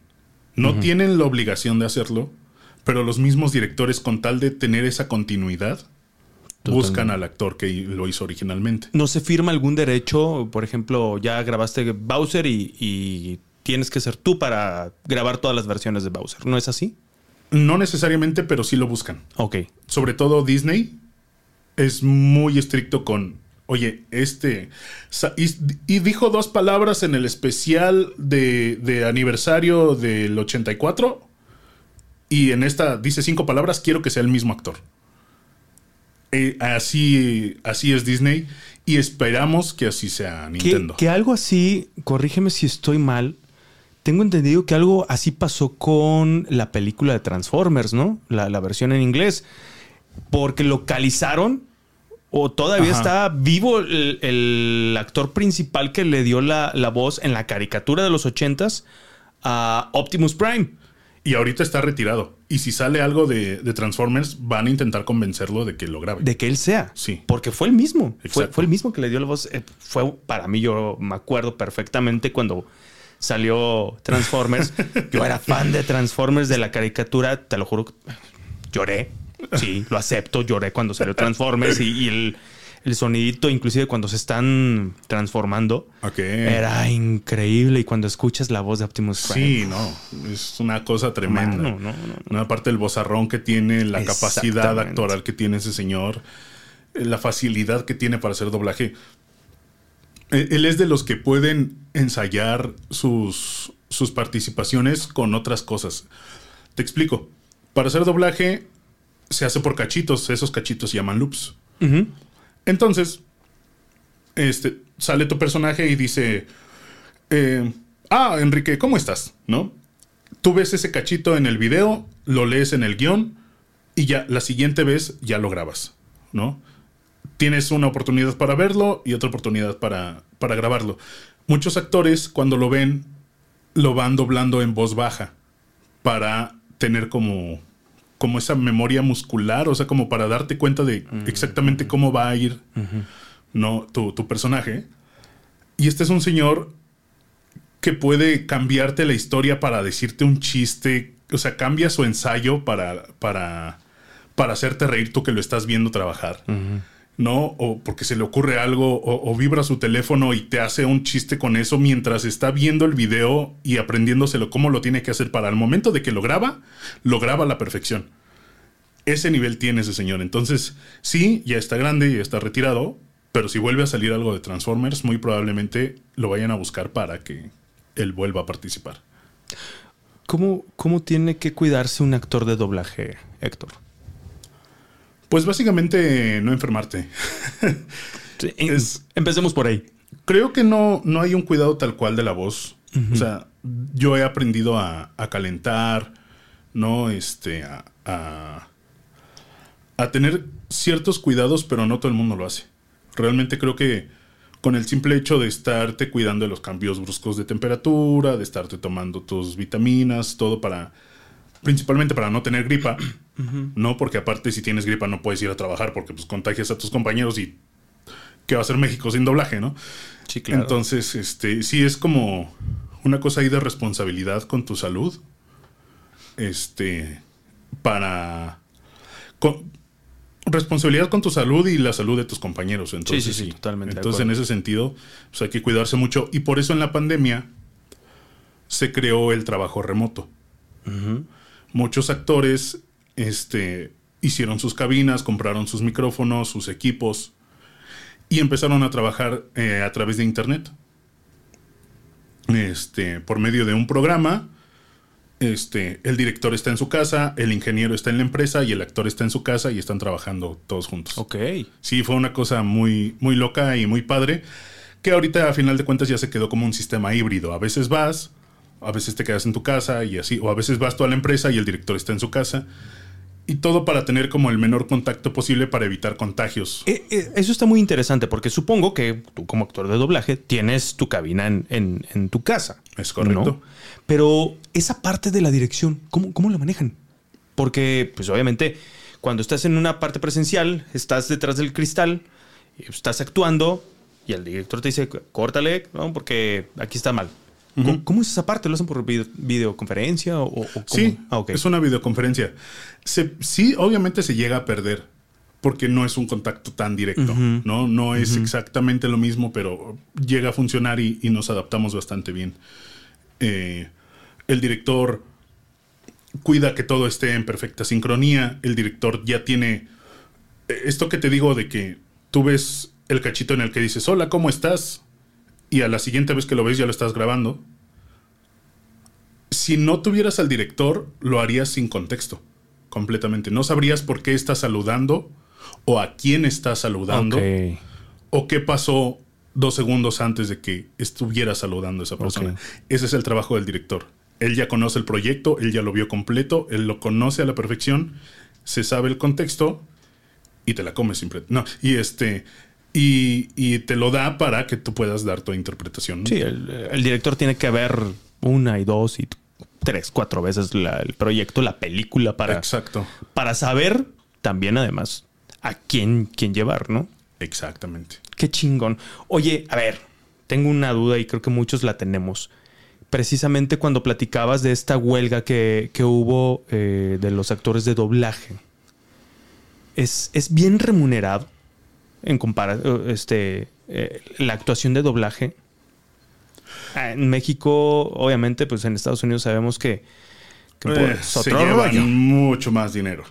No tienen la obligación de hacerlo, pero los mismos directores, con tal de tener esa continuidad, buscan al actor que lo hizo originalmente. ¿No se firma algún derecho? Por ejemplo, ya grabaste Bowser y, y tienes que ser tú para grabar todas las versiones de Bowser. ¿No es así? No necesariamente, pero sí lo buscan. Ok. sobre todo Disney, es muy estricto con, oye, este, y, y dijo dos palabras en el especial de, de aniversario del 84, y en esta dice cinco palabras, quiero que sea el mismo actor. Eh, así, así es Disney, y esperamos que así sea Que, Nintendo. que algo así, corrígeme si estoy mal, tengo entendido que algo así pasó con la película de Transformers, ¿no? La, la versión en inglés. Porque localizaron o todavía Ajá. está vivo el, el actor principal que le dio la, la voz en la caricatura de los ochentas a Optimus Prime. Y ahorita está retirado. Y si sale algo de, de Transformers, van a intentar convencerlo de que lo grabe. De que él sea. Sí. Porque fue el mismo. Fue, fue el mismo que le dio la voz. Eh, Fue para mí, yo me acuerdo perfectamente cuando salió Transformers. yo era fan de Transformers de la caricatura. Te lo juro. Lloré. Sí, lo acepto. Lloré cuando salió Transformers y, y el, el sonidito, inclusive cuando se están transformando, Ok. era increíble. Y cuando escuchas la voz de Optimus Prime. Sí, no, es una cosa tremenda. Mano, no, no, aparte del bozarrón que tiene, la capacidad actoral que tiene ese señor, eh, la facilidad que tiene para hacer doblaje. Eh, Él es de los que pueden ensayar sus, sus participaciones con otras cosas. Te explico. Para hacer doblaje se hace por cachitos, esos cachitos se llaman loops. Entonces, este, sale tu personaje y dice, eh, ah, Enrique, ¿cómo estás? ¿No? Tú ves ese cachito en el video, lo lees en el guion y ya la siguiente vez ya lo grabas, ¿no? Tienes una oportunidad para verlo y otra oportunidad para, para grabarlo. Muchos actores cuando lo ven, lo van doblando en voz baja para tener como, como esa memoria muscular, o sea, como para darte cuenta de exactamente cómo va a ir no, tu, tu personaje. Y este es un señor que puede cambiarte la historia para decirte un chiste, o sea, cambia su ensayo para, para, para hacerte reír tú que lo estás viendo trabajar. ¿No? O porque se le ocurre algo, o, vibra su teléfono y te hace un chiste con eso mientras está viendo el video y aprendiéndoselo cómo lo tiene que hacer para el momento de que lo graba, lo graba a la perfección. Ese nivel tiene ese señor. Entonces, sí, ya está grande y está retirado, pero si vuelve a salir algo de Transformers, muy probablemente lo vayan a buscar para que él vuelva a participar. ¿Cómo, ¿Cómo tiene que cuidarse un actor de doblaje, Héctor? Pues básicamente no enfermarte. Sí, Es- Empecemos por ahí. Creo que no, no hay un cuidado tal cual de la voz. O sea, yo he aprendido a, a calentar, ¿no? Este, a, a, a tener ciertos cuidados, pero no todo el mundo lo hace. Realmente creo que con el simple hecho de estarte cuidando de los cambios bruscos de temperatura, de estarte tomando tus vitaminas, todo para, principalmente para no tener gripa, ¿no? Porque aparte si tienes gripa no puedes ir a trabajar porque pues contagias a tus compañeros y ¿qué va a ser México sin doblaje, no? Sí, Entonces, este, sí es como una cosa ahí de responsabilidad con tu salud. Este, para. con- responsabilidad con tu salud y la salud de tus compañeros. Entonces, sí, sí, totalmente de Entonces, en ese sentido, pues hay que cuidarse mucho. Y por eso en la pandemia se creó el trabajo remoto. Muchos actores este, hicieron sus cabinas, compraron sus micrófonos, sus equipos y empezaron a trabajar eh, a través de internet. Este, por medio de un programa. Este, el director está en su casa, el ingeniero está en la empresa y el actor está en su casa y están trabajando todos juntos. Ok. Sí, fue una cosa muy, muy loca y muy padre. Que ahorita, a final de cuentas, ya se quedó como un sistema híbrido. A veces vas, a veces te quedas en tu casa y así. O a veces vas tú a la empresa y el director está en su casa. Y todo para tener como el menor contacto posible para evitar contagios. Eh, eh, eso está muy interesante porque supongo que tú como actor de doblaje tienes tu cabina en, en- en tu casa. Es correcto. ¿no? Pero esa parte de la dirección, ¿cómo, ¿cómo la manejan? Porque, pues obviamente, cuando estás en una parte presencial, estás detrás del cristal, estás actuando y el director te dice, córtale, ¿no? porque aquí está mal. ¿Cómo, cómo es esa parte? ¿Lo hacen por video- videoconferencia o, o cómo? Sí, Ah, es una videoconferencia. Se- sí, obviamente se llega a perder porque no es un contacto tan directo, ¿no? No es exactamente lo mismo, pero llega a funcionar y, y nos adaptamos bastante bien. Eh, el director cuida que todo esté en perfecta sincronía. El director ya tiene eh, esto que te digo de que tú ves el cachito en el que dices, hola, ¿cómo estás? Y a la siguiente vez que lo ves ya lo estás grabando si no tuvieras al director, lo harías sin contexto, completamente. No sabrías por qué estás saludando o a quién estás saludando o qué pasó dos segundos antes de que estuviera saludando a esa persona. Ese es el trabajo del director. Él ya conoce el proyecto, él ya lo vio completo, él lo conoce a la perfección, se sabe el contexto y te la comes siempre. No, y este y, y te lo da para que tú puedas dar tu interpretación. Sí, el, el director tiene que ver una y dos y tres, cuatro veces la- el proyecto, la película para, Exacto. para saber también además a quién, quién llevar, ¿no? Exactamente. Qué chingón. Oye, a ver, tengo una duda y creo que muchos la tenemos. Precisamente cuando platicabas de esta huelga que, que hubo eh, de los actores de doblaje, ¿es, es bien remunerado en comparación este, eh, la actuación de doblaje? Ah, En México, obviamente, pues en Estados Unidos sabemos que, que Eh, se llevan rollo. mucho más dinero.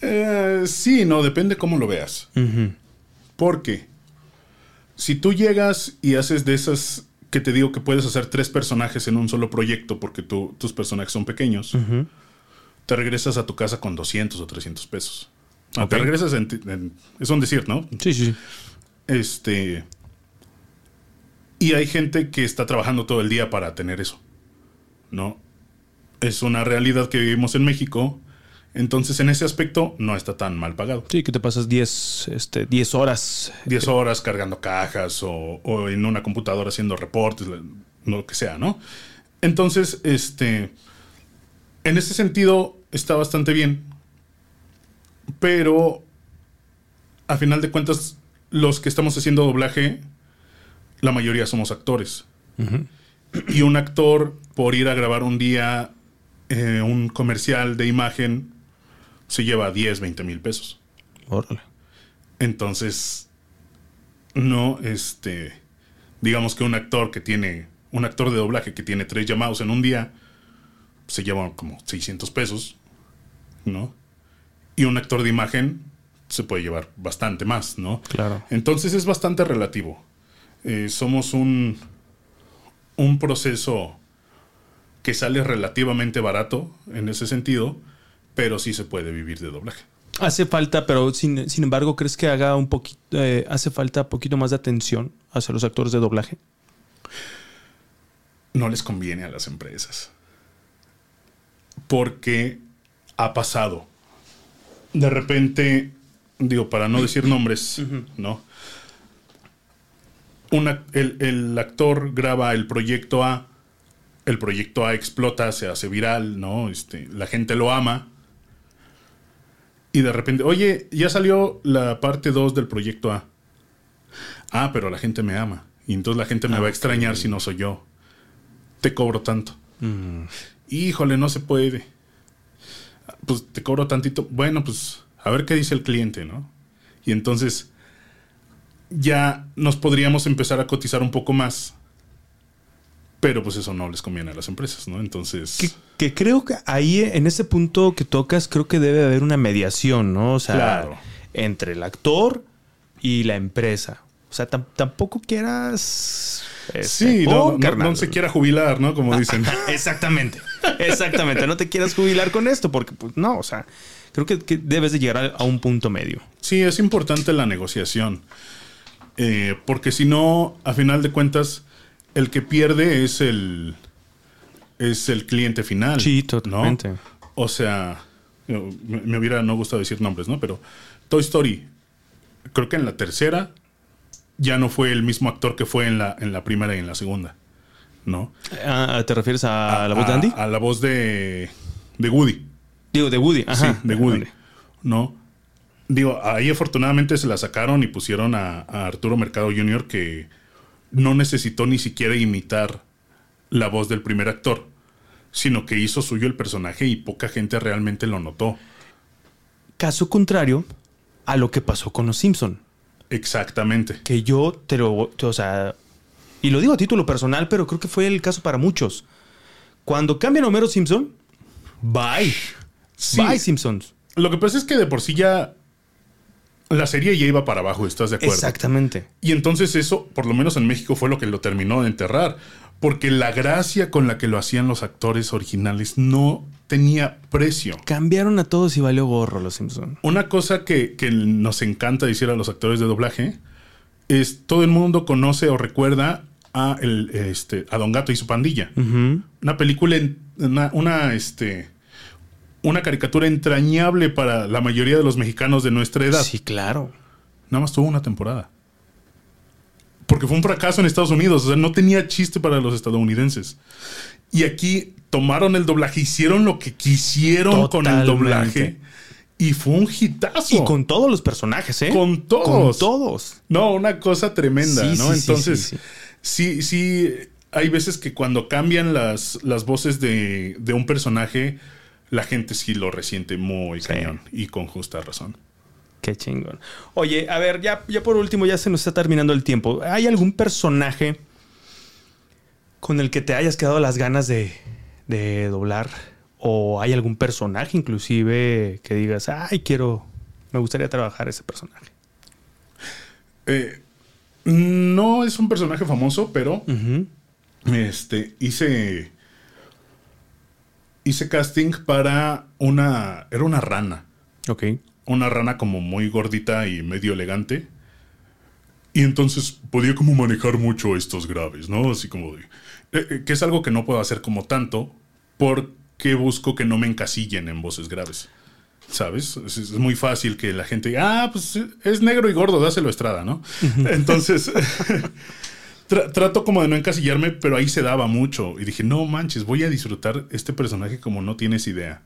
Eh, sí, no, depende cómo lo veas. Porque si tú llegas y haces de esas que te digo que puedes hacer tres personajes en un solo proyecto porque tú- tus personajes son pequeños, te regresas a tu casa con 200 o 300 pesos. Ah, Ok. Te regresas en, en- Es un decir, ¿no? Sí, sí, sí. Este. Y hay gente que está trabajando todo el día para tener eso. ¿No? Es una realidad que vivimos en México. Entonces, en ese aspecto, no está tan mal pagado. Sí, que te pasas 10 este, 10 horas 10 horas cargando cajas o, o en una computadora haciendo reportes, lo que sea, ¿no? Entonces, este. En ese sentido, está bastante bien. Pero. A final de cuentas, los que estamos haciendo doblaje, la mayoría somos actores. Y un actor, por ir a grabar un día eh, un comercial de imagen, se lleva 10, 20 mil pesos. Órale. Entonces, no, este, digamos que un actor que tiene, un actor de doblaje que tiene tres llamados en un día, se lleva como 600 pesos, ¿no? Y un actor de imagen se puede llevar bastante más, ¿no? Claro. Entonces es bastante relativo. Eh, somos un, un proceso que sale relativamente barato en ese sentido, pero sí se puede vivir de doblaje. Hace falta, pero sin, sin embargo, ¿crees que haga un poquito, eh, hace falta poquito más de atención hacia los actores de doblaje? no les conviene a las empresas. Porque ha pasado. De repente, digo, para no decir nombres, ¿no? Una- el, el actor graba el proyecto A, el proyecto A explota, se hace viral, ¿no? Este, la gente lo ama. Y de repente, oye, ya salió la parte 2 del proyecto A. Ah, pero la gente me ama. Y entonces la gente me va a extrañar si no soy yo. Te cobro tanto. Híjole, no se puede. Pues te cobro tantito. Bueno, pues a ver qué dice el cliente, ¿no? Y entonces ya nos podríamos empezar a cotizar un poco más. Pero pues eso no les conviene a las empresas, ¿no? Entonces... Que, que creo que ahí, en ese punto que tocas, creo que debe haber una mediación, ¿no? O sea, Claro. entre el actor y la empresa. O sea, tam- tampoco quieras... este, Sí, no, no- se quiera jubilar, ¿no? Como dicen. Exactamente. Exactamente. No te quieras jubilar con esto porque, pues, no, o sea, creo que, que debes de llegar a, a un punto medio. Sí, es importante la negociación. Eh, porque si no, a final de cuentas, el que pierde es el es el cliente final. Sí, ¿no? totalmente. O sea, me, me hubiera no gustado decir nombres, ¿no? Pero Toy Story, creo que en la tercera ya no fue el mismo actor que fue en la, en la primera y en la segunda, ¿no? Ah, ¿Te refieres a, la voz de a- Andy? A la voz de, de Woody. Digo, de Woody. Ajá. Sí, de Woody. Vale. ¿No? Digo, ahí afortunadamente se la sacaron y pusieron a, a Arturo Mercado Jr. que no necesitó ni siquiera imitar la voz del primer actor, sino que hizo suyo el personaje y poca gente realmente lo notó. Caso contrario a lo que pasó con los Simpson. Exactamente. Que yo te lo... o sea... Y lo digo a título personal, pero creo que fue el caso para muchos. Cuando cambian a Homero Simpson, bye. Sí. Bye, Simpsons. Lo que pasa es que de por sí ya la serie ya iba para abajo, ¿estás de acuerdo? Exactamente. Y entonces eso, por lo menos en México, fue lo que lo terminó de enterrar. Porque la gracia con la que lo hacían los actores originales no tenía precio. Cambiaron a todos y valió gorro los Simpson. Una cosa que, que nos encanta decir a los actores de doblaje es todo el mundo conoce o recuerda a, el, este, a Don Gato y su pandilla. Una película, una, este, una caricatura entrañable para la mayoría de los mexicanos de nuestra edad. Sí, claro. Nada más tuvo una temporada. Porque fue un fracaso en Estados Unidos. O sea, no tenía chiste para los estadounidenses. Y aquí tomaron el doblaje, hicieron lo que quisieron con el doblaje. Y fue un hitazo. Y con todos los personajes, ¿eh? Con todos. Con todos. No, una cosa tremenda, Sí, ¿no? sí, Entonces, sí, sí, sí, hay veces que cuando cambian las, las voces de, de un personaje, la gente sí lo resiente muy cañón. Y con justa razón. Qué chingón. Oye, a ver, ya, ya por último, ya se nos está terminando el tiempo. ¿Hay algún personaje con el que te hayas quedado las ganas de, de doblar? ¿O hay algún personaje inclusive que digas, ay, quiero, me gustaría trabajar ese personaje? Eh, no es un personaje famoso, pero este hice hice casting para una era una rana, Ok. Una rana como muy gordita y medio elegante. Y entonces podía como manejar mucho estos graves, ¿no? Así como de, eh, eh, que es algo que no puedo hacer como tanto porque busco que no me encasillen en voces graves. ¿Sabes? Es, es muy fácil que la gente diga, ah, pues es negro y gordo, dáselo a Estrada, ¿no? Entonces, tra- trato como de no encasillarme, pero ahí se daba mucho. Y dije, no manches, voy a disfrutar este personaje como no tienes idea.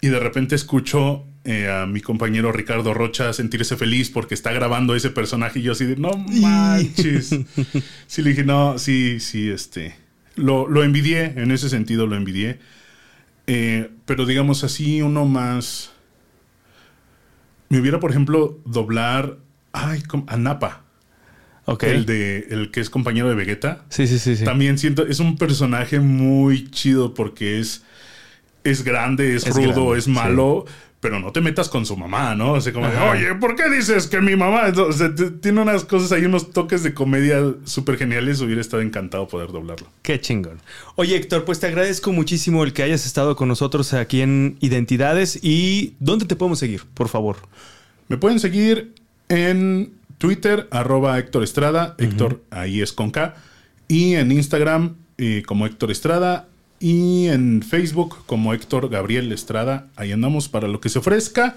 Y de repente escucho eh, a mi compañero Ricardo Rocha sentirse feliz porque está grabando ese personaje y yo así de, no manches. sí, le dije, no, sí, sí, este. Lo, lo envidié, en ese sentido lo envidié. Eh, pero digamos así, uno más... Me hubiera, por ejemplo, doblar ay, a Napa, Ok. el, de, el que es compañero de Vegeta. Sí, sí, sí, sí. También siento, es un personaje muy chido porque es, es grande, es, Es rudo, grande, es malo, pero no te metas con su mamá, ¿no? O sea, como, de, Ajá. oye, ¿por qué dices que mi mamá? O sea, tiene unas cosas ahí, unos toques de comedia súper geniales. Hubiera estado encantado poder doblarlo. Qué chingón. Oye, Héctor, pues te agradezco muchísimo el que hayas estado con nosotros aquí en Identidades. ¿Y dónde te podemos seguir, por favor? Me pueden seguir en Twitter, arroba Héctor Estrada. Héctor, ahí es con K. Y en Instagram, eh, como Héctor Estrada. Y en Facebook, como Héctor Gabriel Estrada. Ahí andamos para lo que se ofrezca.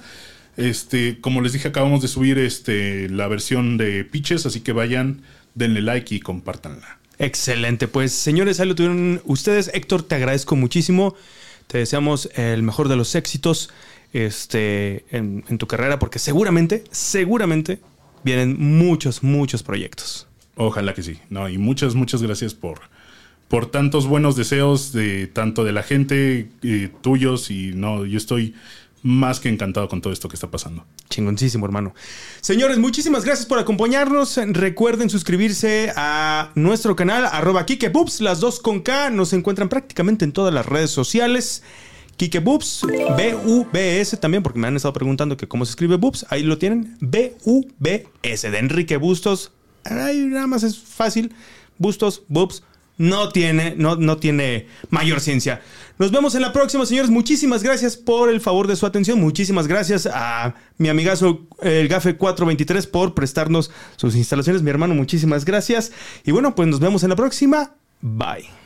Este, como les dije, acabamos de subir este, la versión de Pitches, así que vayan, denle like y compártanla. Excelente. Pues, señores, ahí lo tuvieron ustedes. Héctor, te agradezco muchísimo. Te deseamos el mejor de los éxitos este, en, en tu carrera, porque seguramente, seguramente vienen muchos, muchos proyectos. Ojalá que sí. No, y muchas, muchas gracias por, por tantos buenos deseos de tanto de la gente, eh, tuyos, y no, yo estoy más que encantado con todo esto que está pasando. Chingoncísimo, hermano. Señores, muchísimas gracias por acompañarnos. Recuerden suscribirse a nuestro canal, arroba KikeBoops, las dos con K. Nos encuentran prácticamente en todas las redes sociales. Kike Boobs, B-U-B-S también, porque me han estado preguntando que cómo se escribe Boobs. Ahí lo tienen, B-U-B-S, de Enrique Bustos. Ahí nada más es fácil. Bustos, Boobs no tiene, no, no tiene mayor ciencia. Nos vemos en la próxima, señores. Muchísimas gracias por el favor de su atención. Muchísimas gracias a mi amigazo el Gafe 423 por prestarnos sus instalaciones. Mi hermano, muchísimas gracias. Y bueno, pues nos vemos en la próxima. Bye.